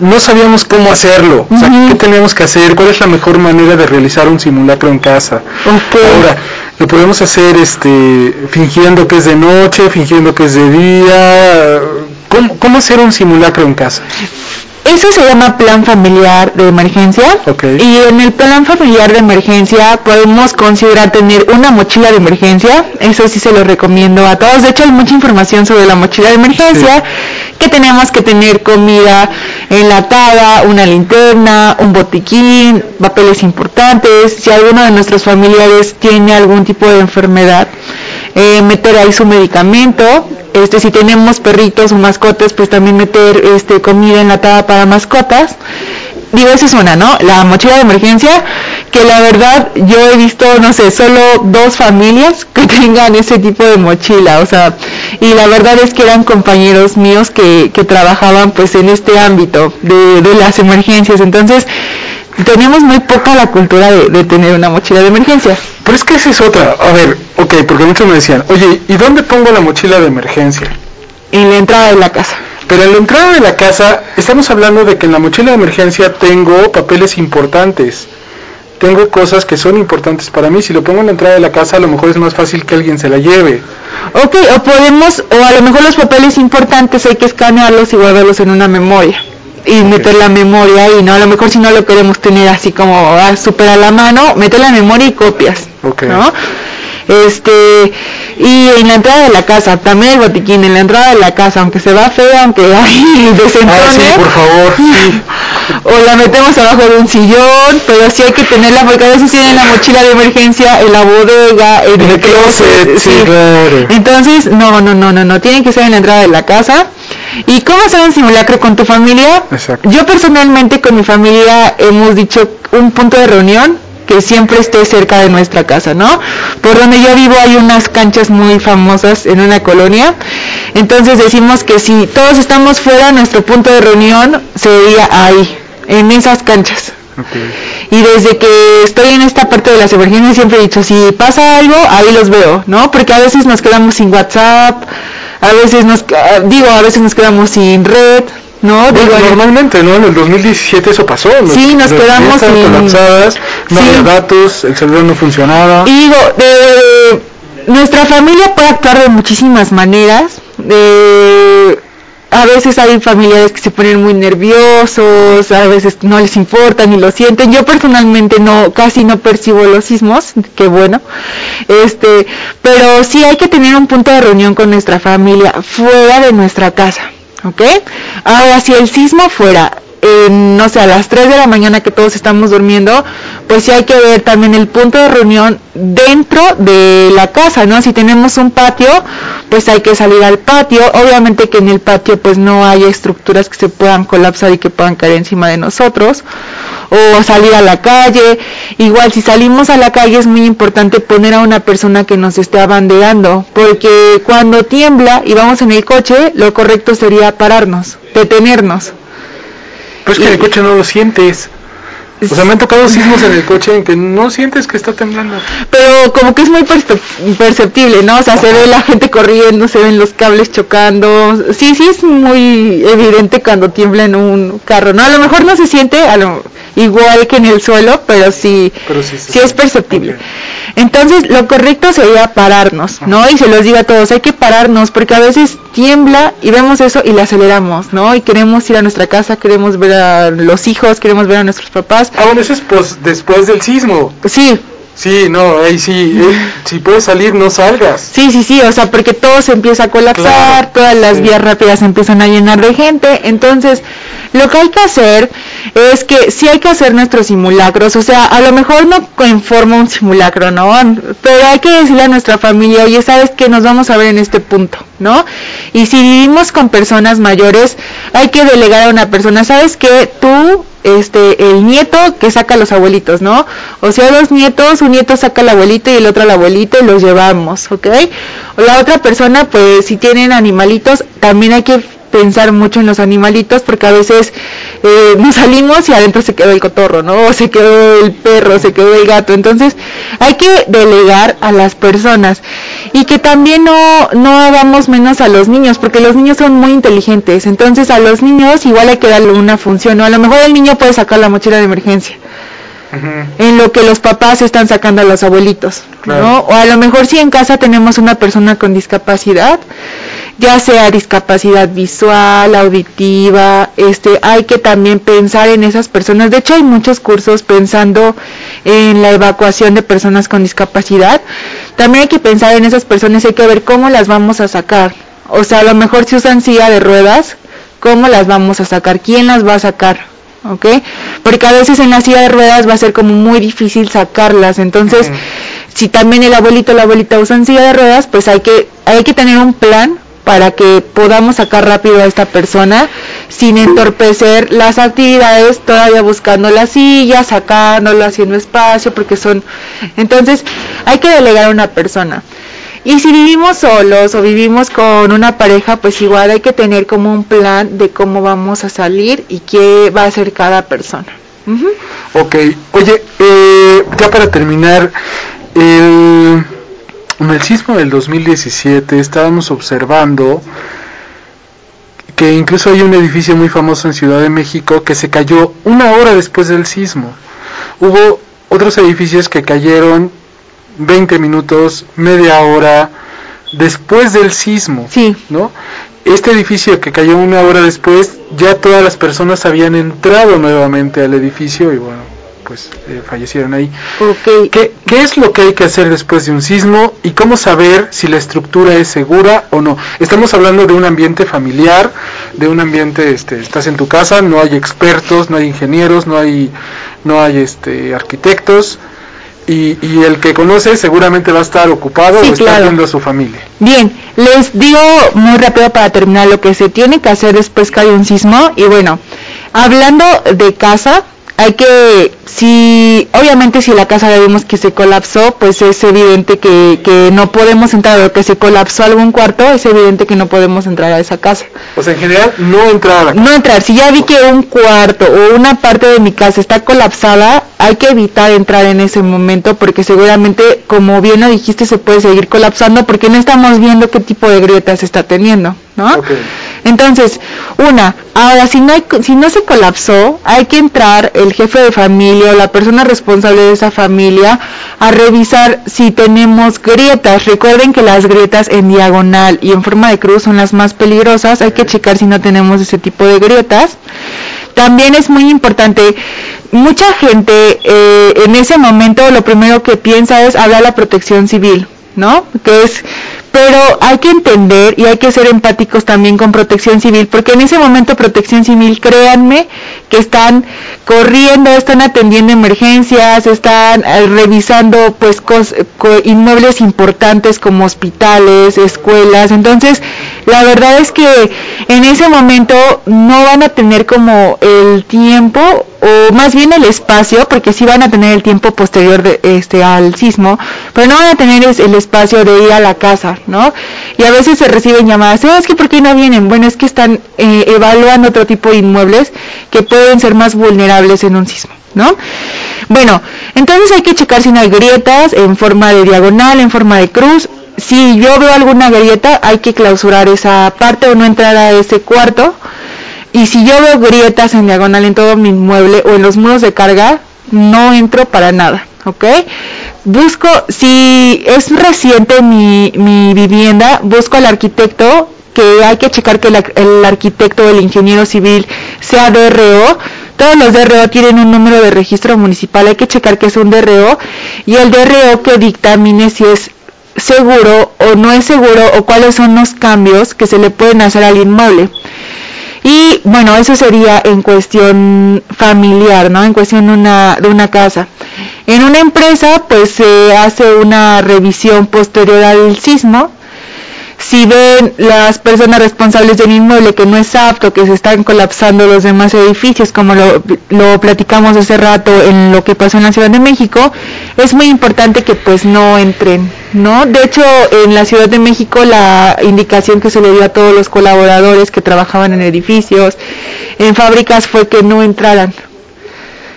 no sabíamos cómo hacerlo, o sea, qué teníamos que hacer, cuál es la mejor manera de realizar un simulacro en casa. Ahora, lo podemos hacer este, fingiendo que es de noche, fingiendo que es de día. ¿Cómo, cómo hacer un simulacro en casa? Eso se llama plan familiar de emergencia. Y en el plan familiar de emergencia podemos considerar tener una mochila de emergencia. Eso sí se lo recomiendo a todos. De hecho hay mucha información sobre la mochila de emergencia. Que tenemos que tener comida enlatada, una linterna, un botiquín, papeles importantes. Si alguno de nuestros familiares tiene algún tipo de enfermedad, eh, meter ahí su medicamento, este si tenemos perritos o mascotas, pues también meter este comida enlatada para mascotas. Digo, esa es una, ¿no? La mochila de emergencia, que la verdad yo he visto, no sé, solo dos familias <laughs> que tengan ese tipo de mochila, o sea, y la verdad es que eran compañeros míos que, que trabajaban pues en este ámbito de, de las emergencias, entonces tenemos muy poca la cultura de, de tener una mochila de emergencia. Pero es que esa es otra. A ver, ok, porque muchos me decían, oye, ¿y dónde pongo la mochila de emergencia? En la entrada de la casa. Pero en la entrada de la casa estamos hablando de que en la mochila de emergencia tengo papeles importantes. Tengo cosas que son importantes para mí. Si lo pongo en la entrada de la casa, a lo mejor es más fácil que alguien se la lleve. Ok, o podemos, o a lo mejor los papeles importantes hay que escanearlos y guardarlos en una memoria. Y meter la memoria ahí, ¿no? A lo mejor si no lo queremos tener así como ah, súper a la mano, meter la memoria y copias, Ok. ¿no? Este, y en la entrada de la casa, también el botiquín, en la entrada de la casa, aunque se va fea, aunque <laughs> hay desentone, Ah, sí, por favor, sí. <laughs> o la metemos abajo de un sillón, pero sí hay que tenerla porque a veces tienen la mochila de emergencia en la bodega, en, En el closet, sí, claro. Entonces, no, no, no, no, no, tienen que ser en la entrada de la casa. ¿Y cómo hacer un simulacro con tu familia? Exacto. Yo personalmente con mi familia hemos dicho un punto de reunión que siempre esté cerca de nuestra casa, ¿no? Por donde yo vivo hay unas canchas muy famosas en una colonia. Entonces decimos que si todos estamos fuera, nuestro punto de reunión sería ahí, en esas canchas. Y desde que estoy en esta parte de las emergencias siempre he dicho, si pasa algo, ahí los veo, ¿no? Porque a veces nos quedamos sin WhatsApp, a veces nos, ah, digo, a veces nos quedamos sin red, ¿no? Bueno, Digo, normalmente, ¿no? En el 2017 eso pasó. Sí, nos quedamos sin- colapsadas, no Sí. había datos, el celular no funcionaba. Y digo, de- nuestra familia puede actuar de muchísimas maneras. De- a veces hay familiares que se ponen muy nerviosos, a veces no les importa ni lo sienten. Yo personalmente no, casi no percibo los sismos, qué bueno. Este, pero sí hay que tener un punto de reunión con nuestra familia fuera de nuestra casa, ¿ok? Ahora, si el sismo fuera no sé, a las 3 de la mañana que todos estamos durmiendo, pues sí hay que ver también el punto de reunión dentro de la casa, ¿no? Si tenemos un patio, pues hay que salir al patio. Obviamente que en el patio pues no hay estructuras que se puedan colapsar y que puedan caer encima de nosotros. O salir a la calle. Igual si salimos a la calle es muy importante poner a una persona que nos esté abanderando, porque cuando tiembla y vamos en el coche, lo correcto sería pararnos, detenernos. Pues que en el coche no lo sientes. O sea, me han tocado sismos en el <laughs> coche en que no sientes que está temblando. pero como que es muy perce- perceptible, ¿no? O sea, se ve la gente corriendo, se ven los cables chocando. Sí, sí es muy evidente cuando tiembla en un carro, ¿no? A lo mejor no se siente a lo, igual que en el suelo, pero sí, Pero sí es perceptible. Entonces, lo correcto sería pararnos, ¿no? Y se los digo a todos, hay que pararnos porque a veces tiembla y vemos eso y le aceleramos, ¿no? Y queremos ir a nuestra casa, queremos ver a los hijos, queremos ver a nuestros papás. Ah, bueno, eso es pues, después del sismo. Sí, Sí, no, ahí sí. eh, si puedes salir, no salgas. Sí, sí, sí, o sea, porque todo se empieza a colapsar, Claro, todas las sí. vías rápidas se empiezan a llenar de gente, entonces lo que hay que hacer es que sí hay que hacer nuestros simulacros, o sea, a lo mejor no en forma un simulacro, ¿no? Pero hay que decirle a nuestra familia, oye, sabes que nos vamos a ver en este punto, ¿no? Y si vivimos con personas mayores, hay que delegar a una persona, sabes que tú este el nieto que saca los abuelitos, ¿no? O sea, dos nietos, un nieto saca al abuelito y el otro al abuelito y los llevamos, ¿ok? O la otra persona, pues si tienen animalitos, también hay que pensar mucho en los animalitos porque a veces eh, nos salimos y adentro se quedó el cotorro, ¿no? O se quedó el perro, se quedó el gato. Entonces hay que delegar a las personas y que también no, no hagamos menos a los niños porque los niños son muy inteligentes. Entonces a los niños igual hay que darle una función, ¿no? A lo mejor el niño puede sacar la mochila de emergencia en lo que los papás están sacando a los abuelitos, Claro. ¿no? O a lo mejor si en casa tenemos una persona con discapacidad, ya sea discapacidad visual, auditiva, este, hay que también pensar en esas personas. De hecho, hay muchos cursos pensando en la evacuación de personas con discapacidad. También hay que pensar en esas personas, hay que ver cómo las vamos a sacar. O sea, a lo mejor si usan silla de ruedas, ¿cómo las vamos a sacar? ¿Quién las va a sacar? ¿ok? Porque a veces en la silla de ruedas va a ser como muy difícil sacarlas, entonces si también el abuelito o la abuelita usan silla de ruedas, pues hay que hay que tener un plan para que podamos sacar rápido a esta persona sin entorpecer las actividades, todavía buscando la silla, sacándolo, haciendo espacio, porque son entonces hay que delegar a una persona. Y si vivimos solos o vivimos con una pareja, pues igual hay que tener como un plan de cómo vamos a salir y qué va a hacer cada persona. Ujú. Ok, oye, eh, ya para terminar, el, en el sismo del 2017 estábamos observando que incluso hay un edificio muy famoso en Ciudad de México que se cayó una hora después del sismo. Hubo otros edificios que cayeron 20 minutos, media hora después del sismo, Sí. ¿no? este edificio que cayó una hora después, ya todas las personas habían entrado nuevamente al edificio y bueno, pues eh, fallecieron ahí. ¿Qué, ¿Qué es lo que hay que hacer después de un sismo y cómo saber si la estructura es segura o no? Estamos hablando de un ambiente familiar, de un ambiente, este, estás en tu casa, no hay expertos, no hay ingenieros, no hay, no hay este, arquitectos. Y, y el que conoce seguramente va a estar ocupado Sí, o está claro. viendo a su familia. Bien, les digo muy rápido para terminar lo que se tiene que hacer después que hay un sismo. Y bueno, hablando de casa, hay que, si, obviamente si la casa ya vimos que se colapsó, pues es evidente que, que no podemos entrar, o que se colapsó algún cuarto, es evidente que no podemos entrar a esa casa. O sea, en general, no entrar a la No entrar, si ya vi que un cuarto o una parte de mi casa está colapsada, hay que evitar entrar en ese momento porque seguramente, como bien lo dijiste, se puede seguir colapsando porque no estamos viendo qué tipo de grietas está teniendo, ¿no? Entonces, una, ahora si no hay, si no se colapsó, hay que entrar el jefe de familia o la persona responsable de esa familia a revisar si tenemos grietas. Recuerden que las grietas en diagonal y en forma de cruz son las más peligrosas. Hay que checar si no tenemos ese tipo de grietas. También es muy importante, mucha gente eh, en ese momento lo primero que piensa es hablar a la protección civil, ¿no? Que es, pero hay que entender y hay que ser empáticos también con protección civil, porque en ese momento protección civil, créanme, que están corriendo, están atendiendo emergencias, están eh, revisando pues cos- co- inmuebles importantes como hospitales, escuelas, entonces la verdad es que en ese momento no van a tener como el tiempo o más bien el espacio, porque sí van a tener el tiempo posterior de, este al sismo, pero no van a tener el espacio de ir a la casa, ¿no? Y a veces se reciben llamadas, "Eh, es que ¿por qué no vienen? Bueno, es que están eh, evaluando otro tipo de inmuebles que pueden ser más vulnerables en un sismo, ¿no? Bueno, entonces hay que checar si no hay grietas en forma de diagonal, en forma de cruz. Si yo veo alguna grieta, hay que clausurar esa parte o no entrar a ese cuarto. Y si yo veo grietas en diagonal en todo mi inmueble o en los muros de carga, no entro para nada, ¿ok? Busco, si es reciente mi, mi vivienda, busco al arquitecto, que hay que checar que el, el arquitecto o el ingeniero civil sea DRO. Todos los DRO tienen un número de registro municipal, hay que checar que es un DRO y el DRO que dictamine si es seguro o no es seguro o cuáles son los cambios que se le pueden hacer al inmueble. Y bueno, eso sería en cuestión familiar, ¿no? En cuestión de una, de una casa. En una empresa, pues se hace una revisión posterior al sismo. Si ven las personas responsables del inmueble que no es apto, que se están colapsando los demás edificios, como lo, lo platicamos hace rato en lo que pasó en la Ciudad de México, es muy importante que pues no entren, ¿no? De hecho, en la Ciudad de México la indicación que se le dio a todos los colaboradores que trabajaban en edificios, en fábricas, fue que no entraran.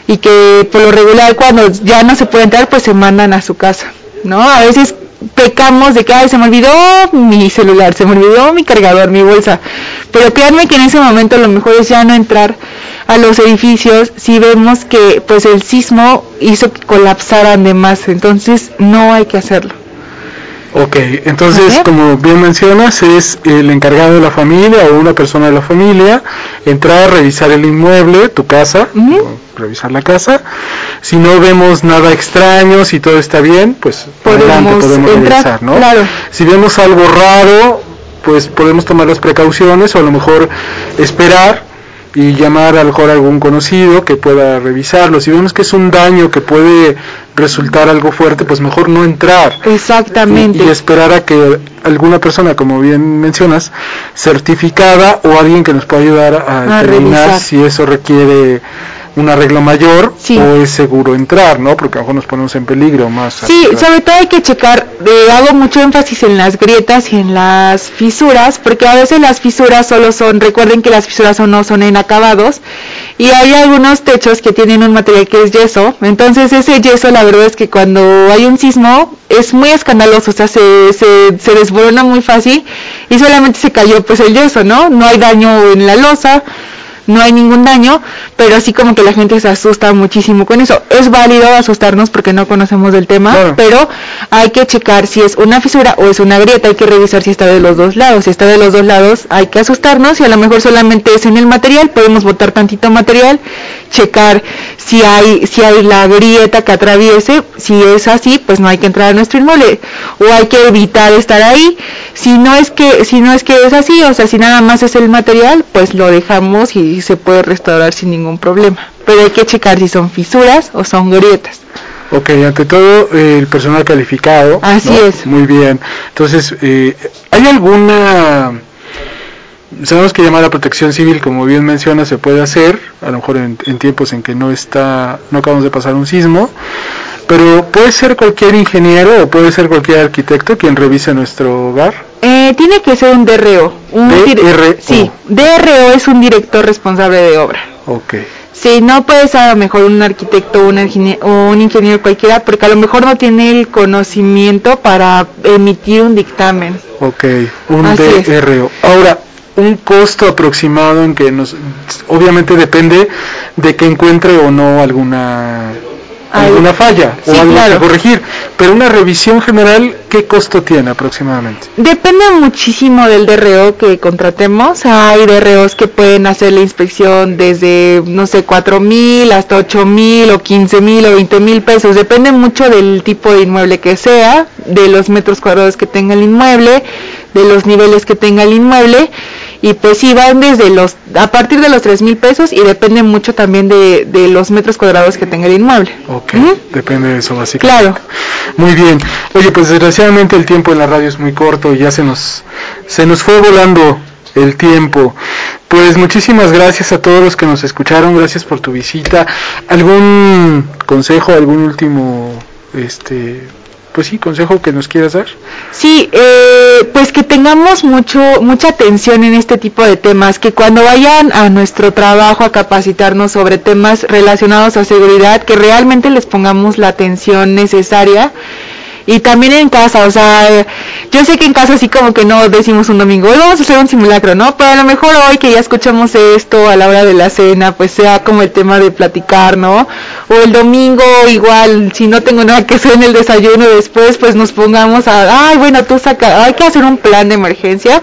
Y que por lo regular cuando ya no se puede entrar, pues se mandan a su casa, ¿no? A veces pecamos de que ay, se me olvidó mi celular, se me olvidó mi cargador, mi bolsa. Pero créanme que en ese momento lo mejor es ya no entrar a los edificios si vemos que pues el sismo hizo que colapsaran de más, entonces no hay que hacerlo. Ok, entonces como bien mencionas es el encargado de la familia o una persona de la familia entrar a revisar el inmueble, tu casa, revisar la casa. Si no vemos nada extraño, si todo está bien, pues adelante Podemos podemos entrar, revisar, ¿no? claro. Si vemos algo raro, pues podemos tomar las precauciones o a lo mejor esperar y llamar a lo mejor a algún conocido que pueda revisarlo. Si vemos que es un daño que puede resultar algo fuerte, pues mejor no entrar. Exactamente. Y, y esperar a que alguna persona, como bien mencionas, certificada o alguien que nos pueda ayudar a, A determinar revisar. si eso requiere un arreglo mayor o es seguro entrar, ¿no? Porque a lo mejor nos ponemos en peligro más. Sí, sobre todo hay que checar, eh, hago mucho énfasis en las grietas y en las fisuras, porque a veces las fisuras solo son, recuerden que las fisuras son- no son en acabados, y hay algunos techos que tienen un material que es yeso, entonces ese yeso la verdad es que cuando hay un sismo es muy escandaloso, o sea, se, se, se desborona muy fácil y solamente se cayó pues el yeso, ¿no? No hay daño en la losa, no hay ningún daño, pero así como que la gente se asusta muchísimo con eso. Es válido asustarnos porque no conocemos del tema, pero hay que checar si es una fisura o es una grieta, hay que revisar si está de los dos lados. Si está de los dos lados, hay que asustarnos y a lo mejor solamente es en el material, podemos botar tantito material, checar si hay si hay la grieta que atraviese, si es así, pues no hay que entrar a nuestro inmueble o hay que evitar estar ahí. Si no es que si no es que es así, o sea, si nada más es el material, pues lo dejamos y se puede restaurar sin ningún problema. Pero hay que checar si son fisuras o son grietas. Ok, ante todo eh, el personal calificado. Así ¿no? es. Muy bien. Entonces, eh, ¿hay alguna... Sabemos que llamar a protección civil, como bien menciona, se puede hacer, a lo mejor en, en tiempos en que no está, no acabamos de pasar un sismo, pero puede ser cualquier ingeniero o puede ser cualquier arquitecto quien revise nuestro hogar. Eh, tiene que ser un DRO. Un DRO. Sí, DRO es un director responsable de obra. Ok. Sí, no puede ser a lo mejor un arquitecto o un, o un ingeniero cualquiera, porque a lo mejor no tiene el conocimiento para emitir un dictamen. Ok, un Así es. DRO. Ahora, un costo aproximado en que nos, obviamente depende de que encuentre o no alguna Alguna falla Sí, o algo claro. que corregir, pero una revisión general, ¿qué costo tiene aproximadamente? Depende muchísimo del DRO que contratemos. Hay DROs que pueden hacer la inspección desde, no sé, cuatro mil hasta ocho mil o quince mil o veinte mil pesos. Depende mucho del tipo de inmueble que sea, de los metros cuadrados que tenga el inmueble, de los niveles que tenga el inmueble. Y pues sí, van desde los, a partir de los tres mil pesos y depende mucho también de, de los metros cuadrados que tenga el inmueble. Ok, depende de eso básicamente. Claro. Muy bien. Oye, pues desgraciadamente el tiempo en la radio es muy corto y ya se nos se nos fue volando el tiempo. Pues muchísimas gracias a todos los que nos escucharon, gracias por tu visita. ¿Algún consejo, algún último este pues sí, consejo que nos quieras dar? Sí, eh, pues que tengamos mucho, mucha atención en este tipo de temas, que cuando vayan a nuestro trabajo a capacitarnos sobre temas relacionados a seguridad, que realmente les pongamos la atención necesaria. Y también en casa, o sea, yo sé que en casa así como que no decimos un domingo, hoy vamos a hacer un simulacro, ¿no? Pero a lo mejor hoy que ya escuchamos esto a la hora de la cena, pues sea como el tema de platicar, ¿no? O el domingo igual, si no tengo nada que hacer en el desayuno después, pues nos pongamos a, ay, bueno, tú saca, hay que hacer un plan de emergencia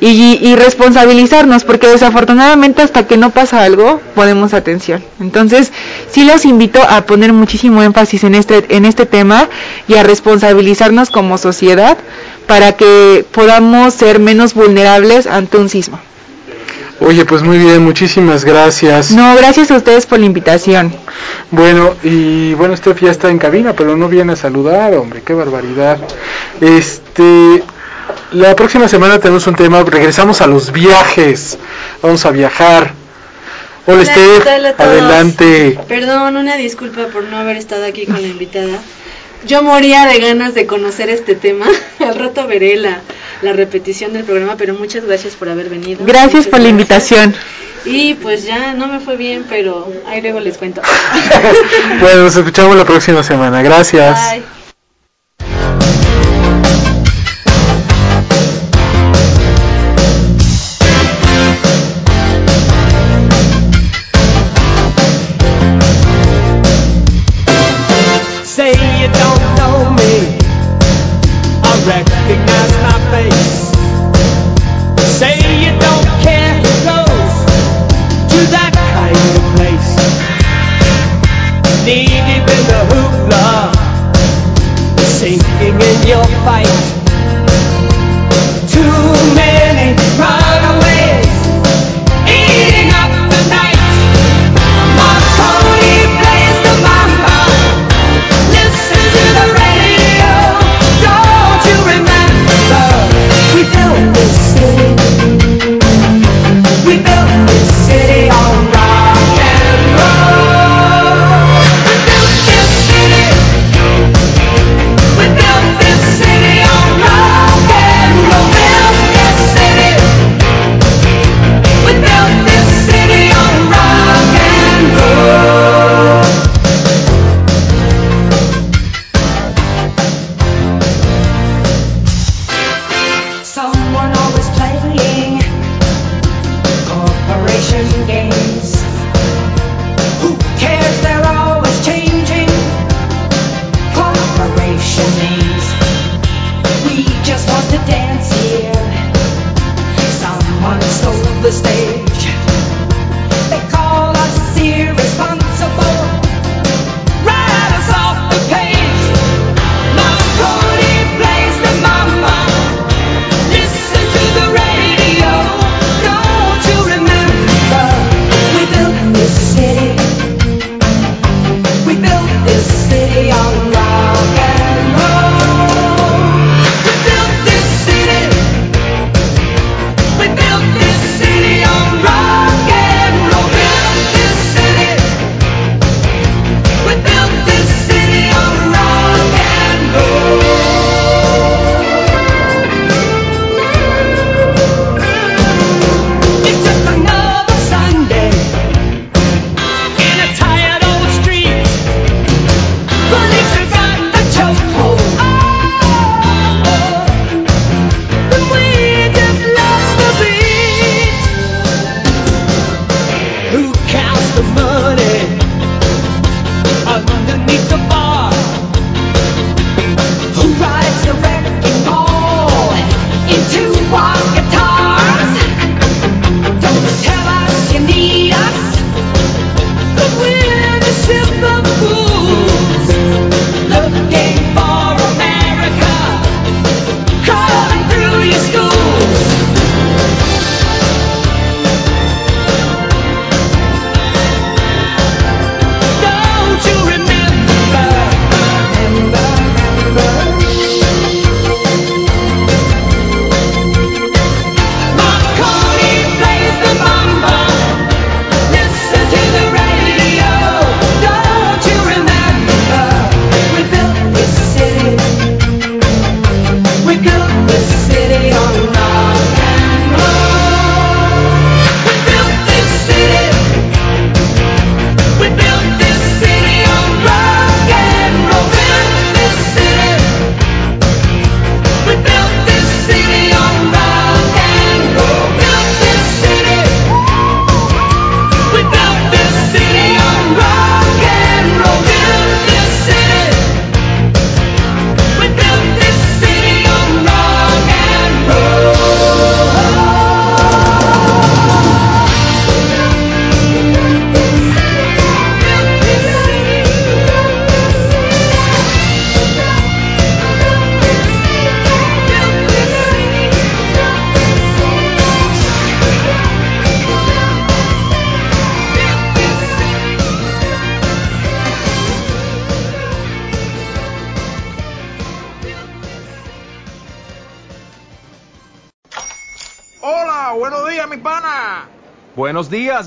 y, y responsabilizarnos, porque desafortunadamente hasta que no pasa algo, ponemos atención. Entonces, sí los invito a poner muchísimo énfasis en este, en este tema y a responsabilizarnos como sociedad para que podamos ser menos vulnerables ante un sismo. Oye, pues muy bien, muchísimas gracias. No, gracias a ustedes por la invitación. Bueno, y bueno, Steph ya está en cabina, pero no viene a saludar, hombre, qué barbaridad. Este, la próxima semana tenemos un tema, regresamos a los viajes, vamos a viajar. Hola, Hola, adelante. Perdón, una disculpa por no haber estado aquí con la invitada. Yo moría de ganas de conocer este tema. <laughs> Al rato veré la, la repetición del programa, pero muchas gracias por haber venido. Gracias Muchas por la invitación. Y pues ya no me fue bien, pero ahí luego les cuento. <laughs> Bueno, nos escuchamos la próxima semana, gracias. Bye.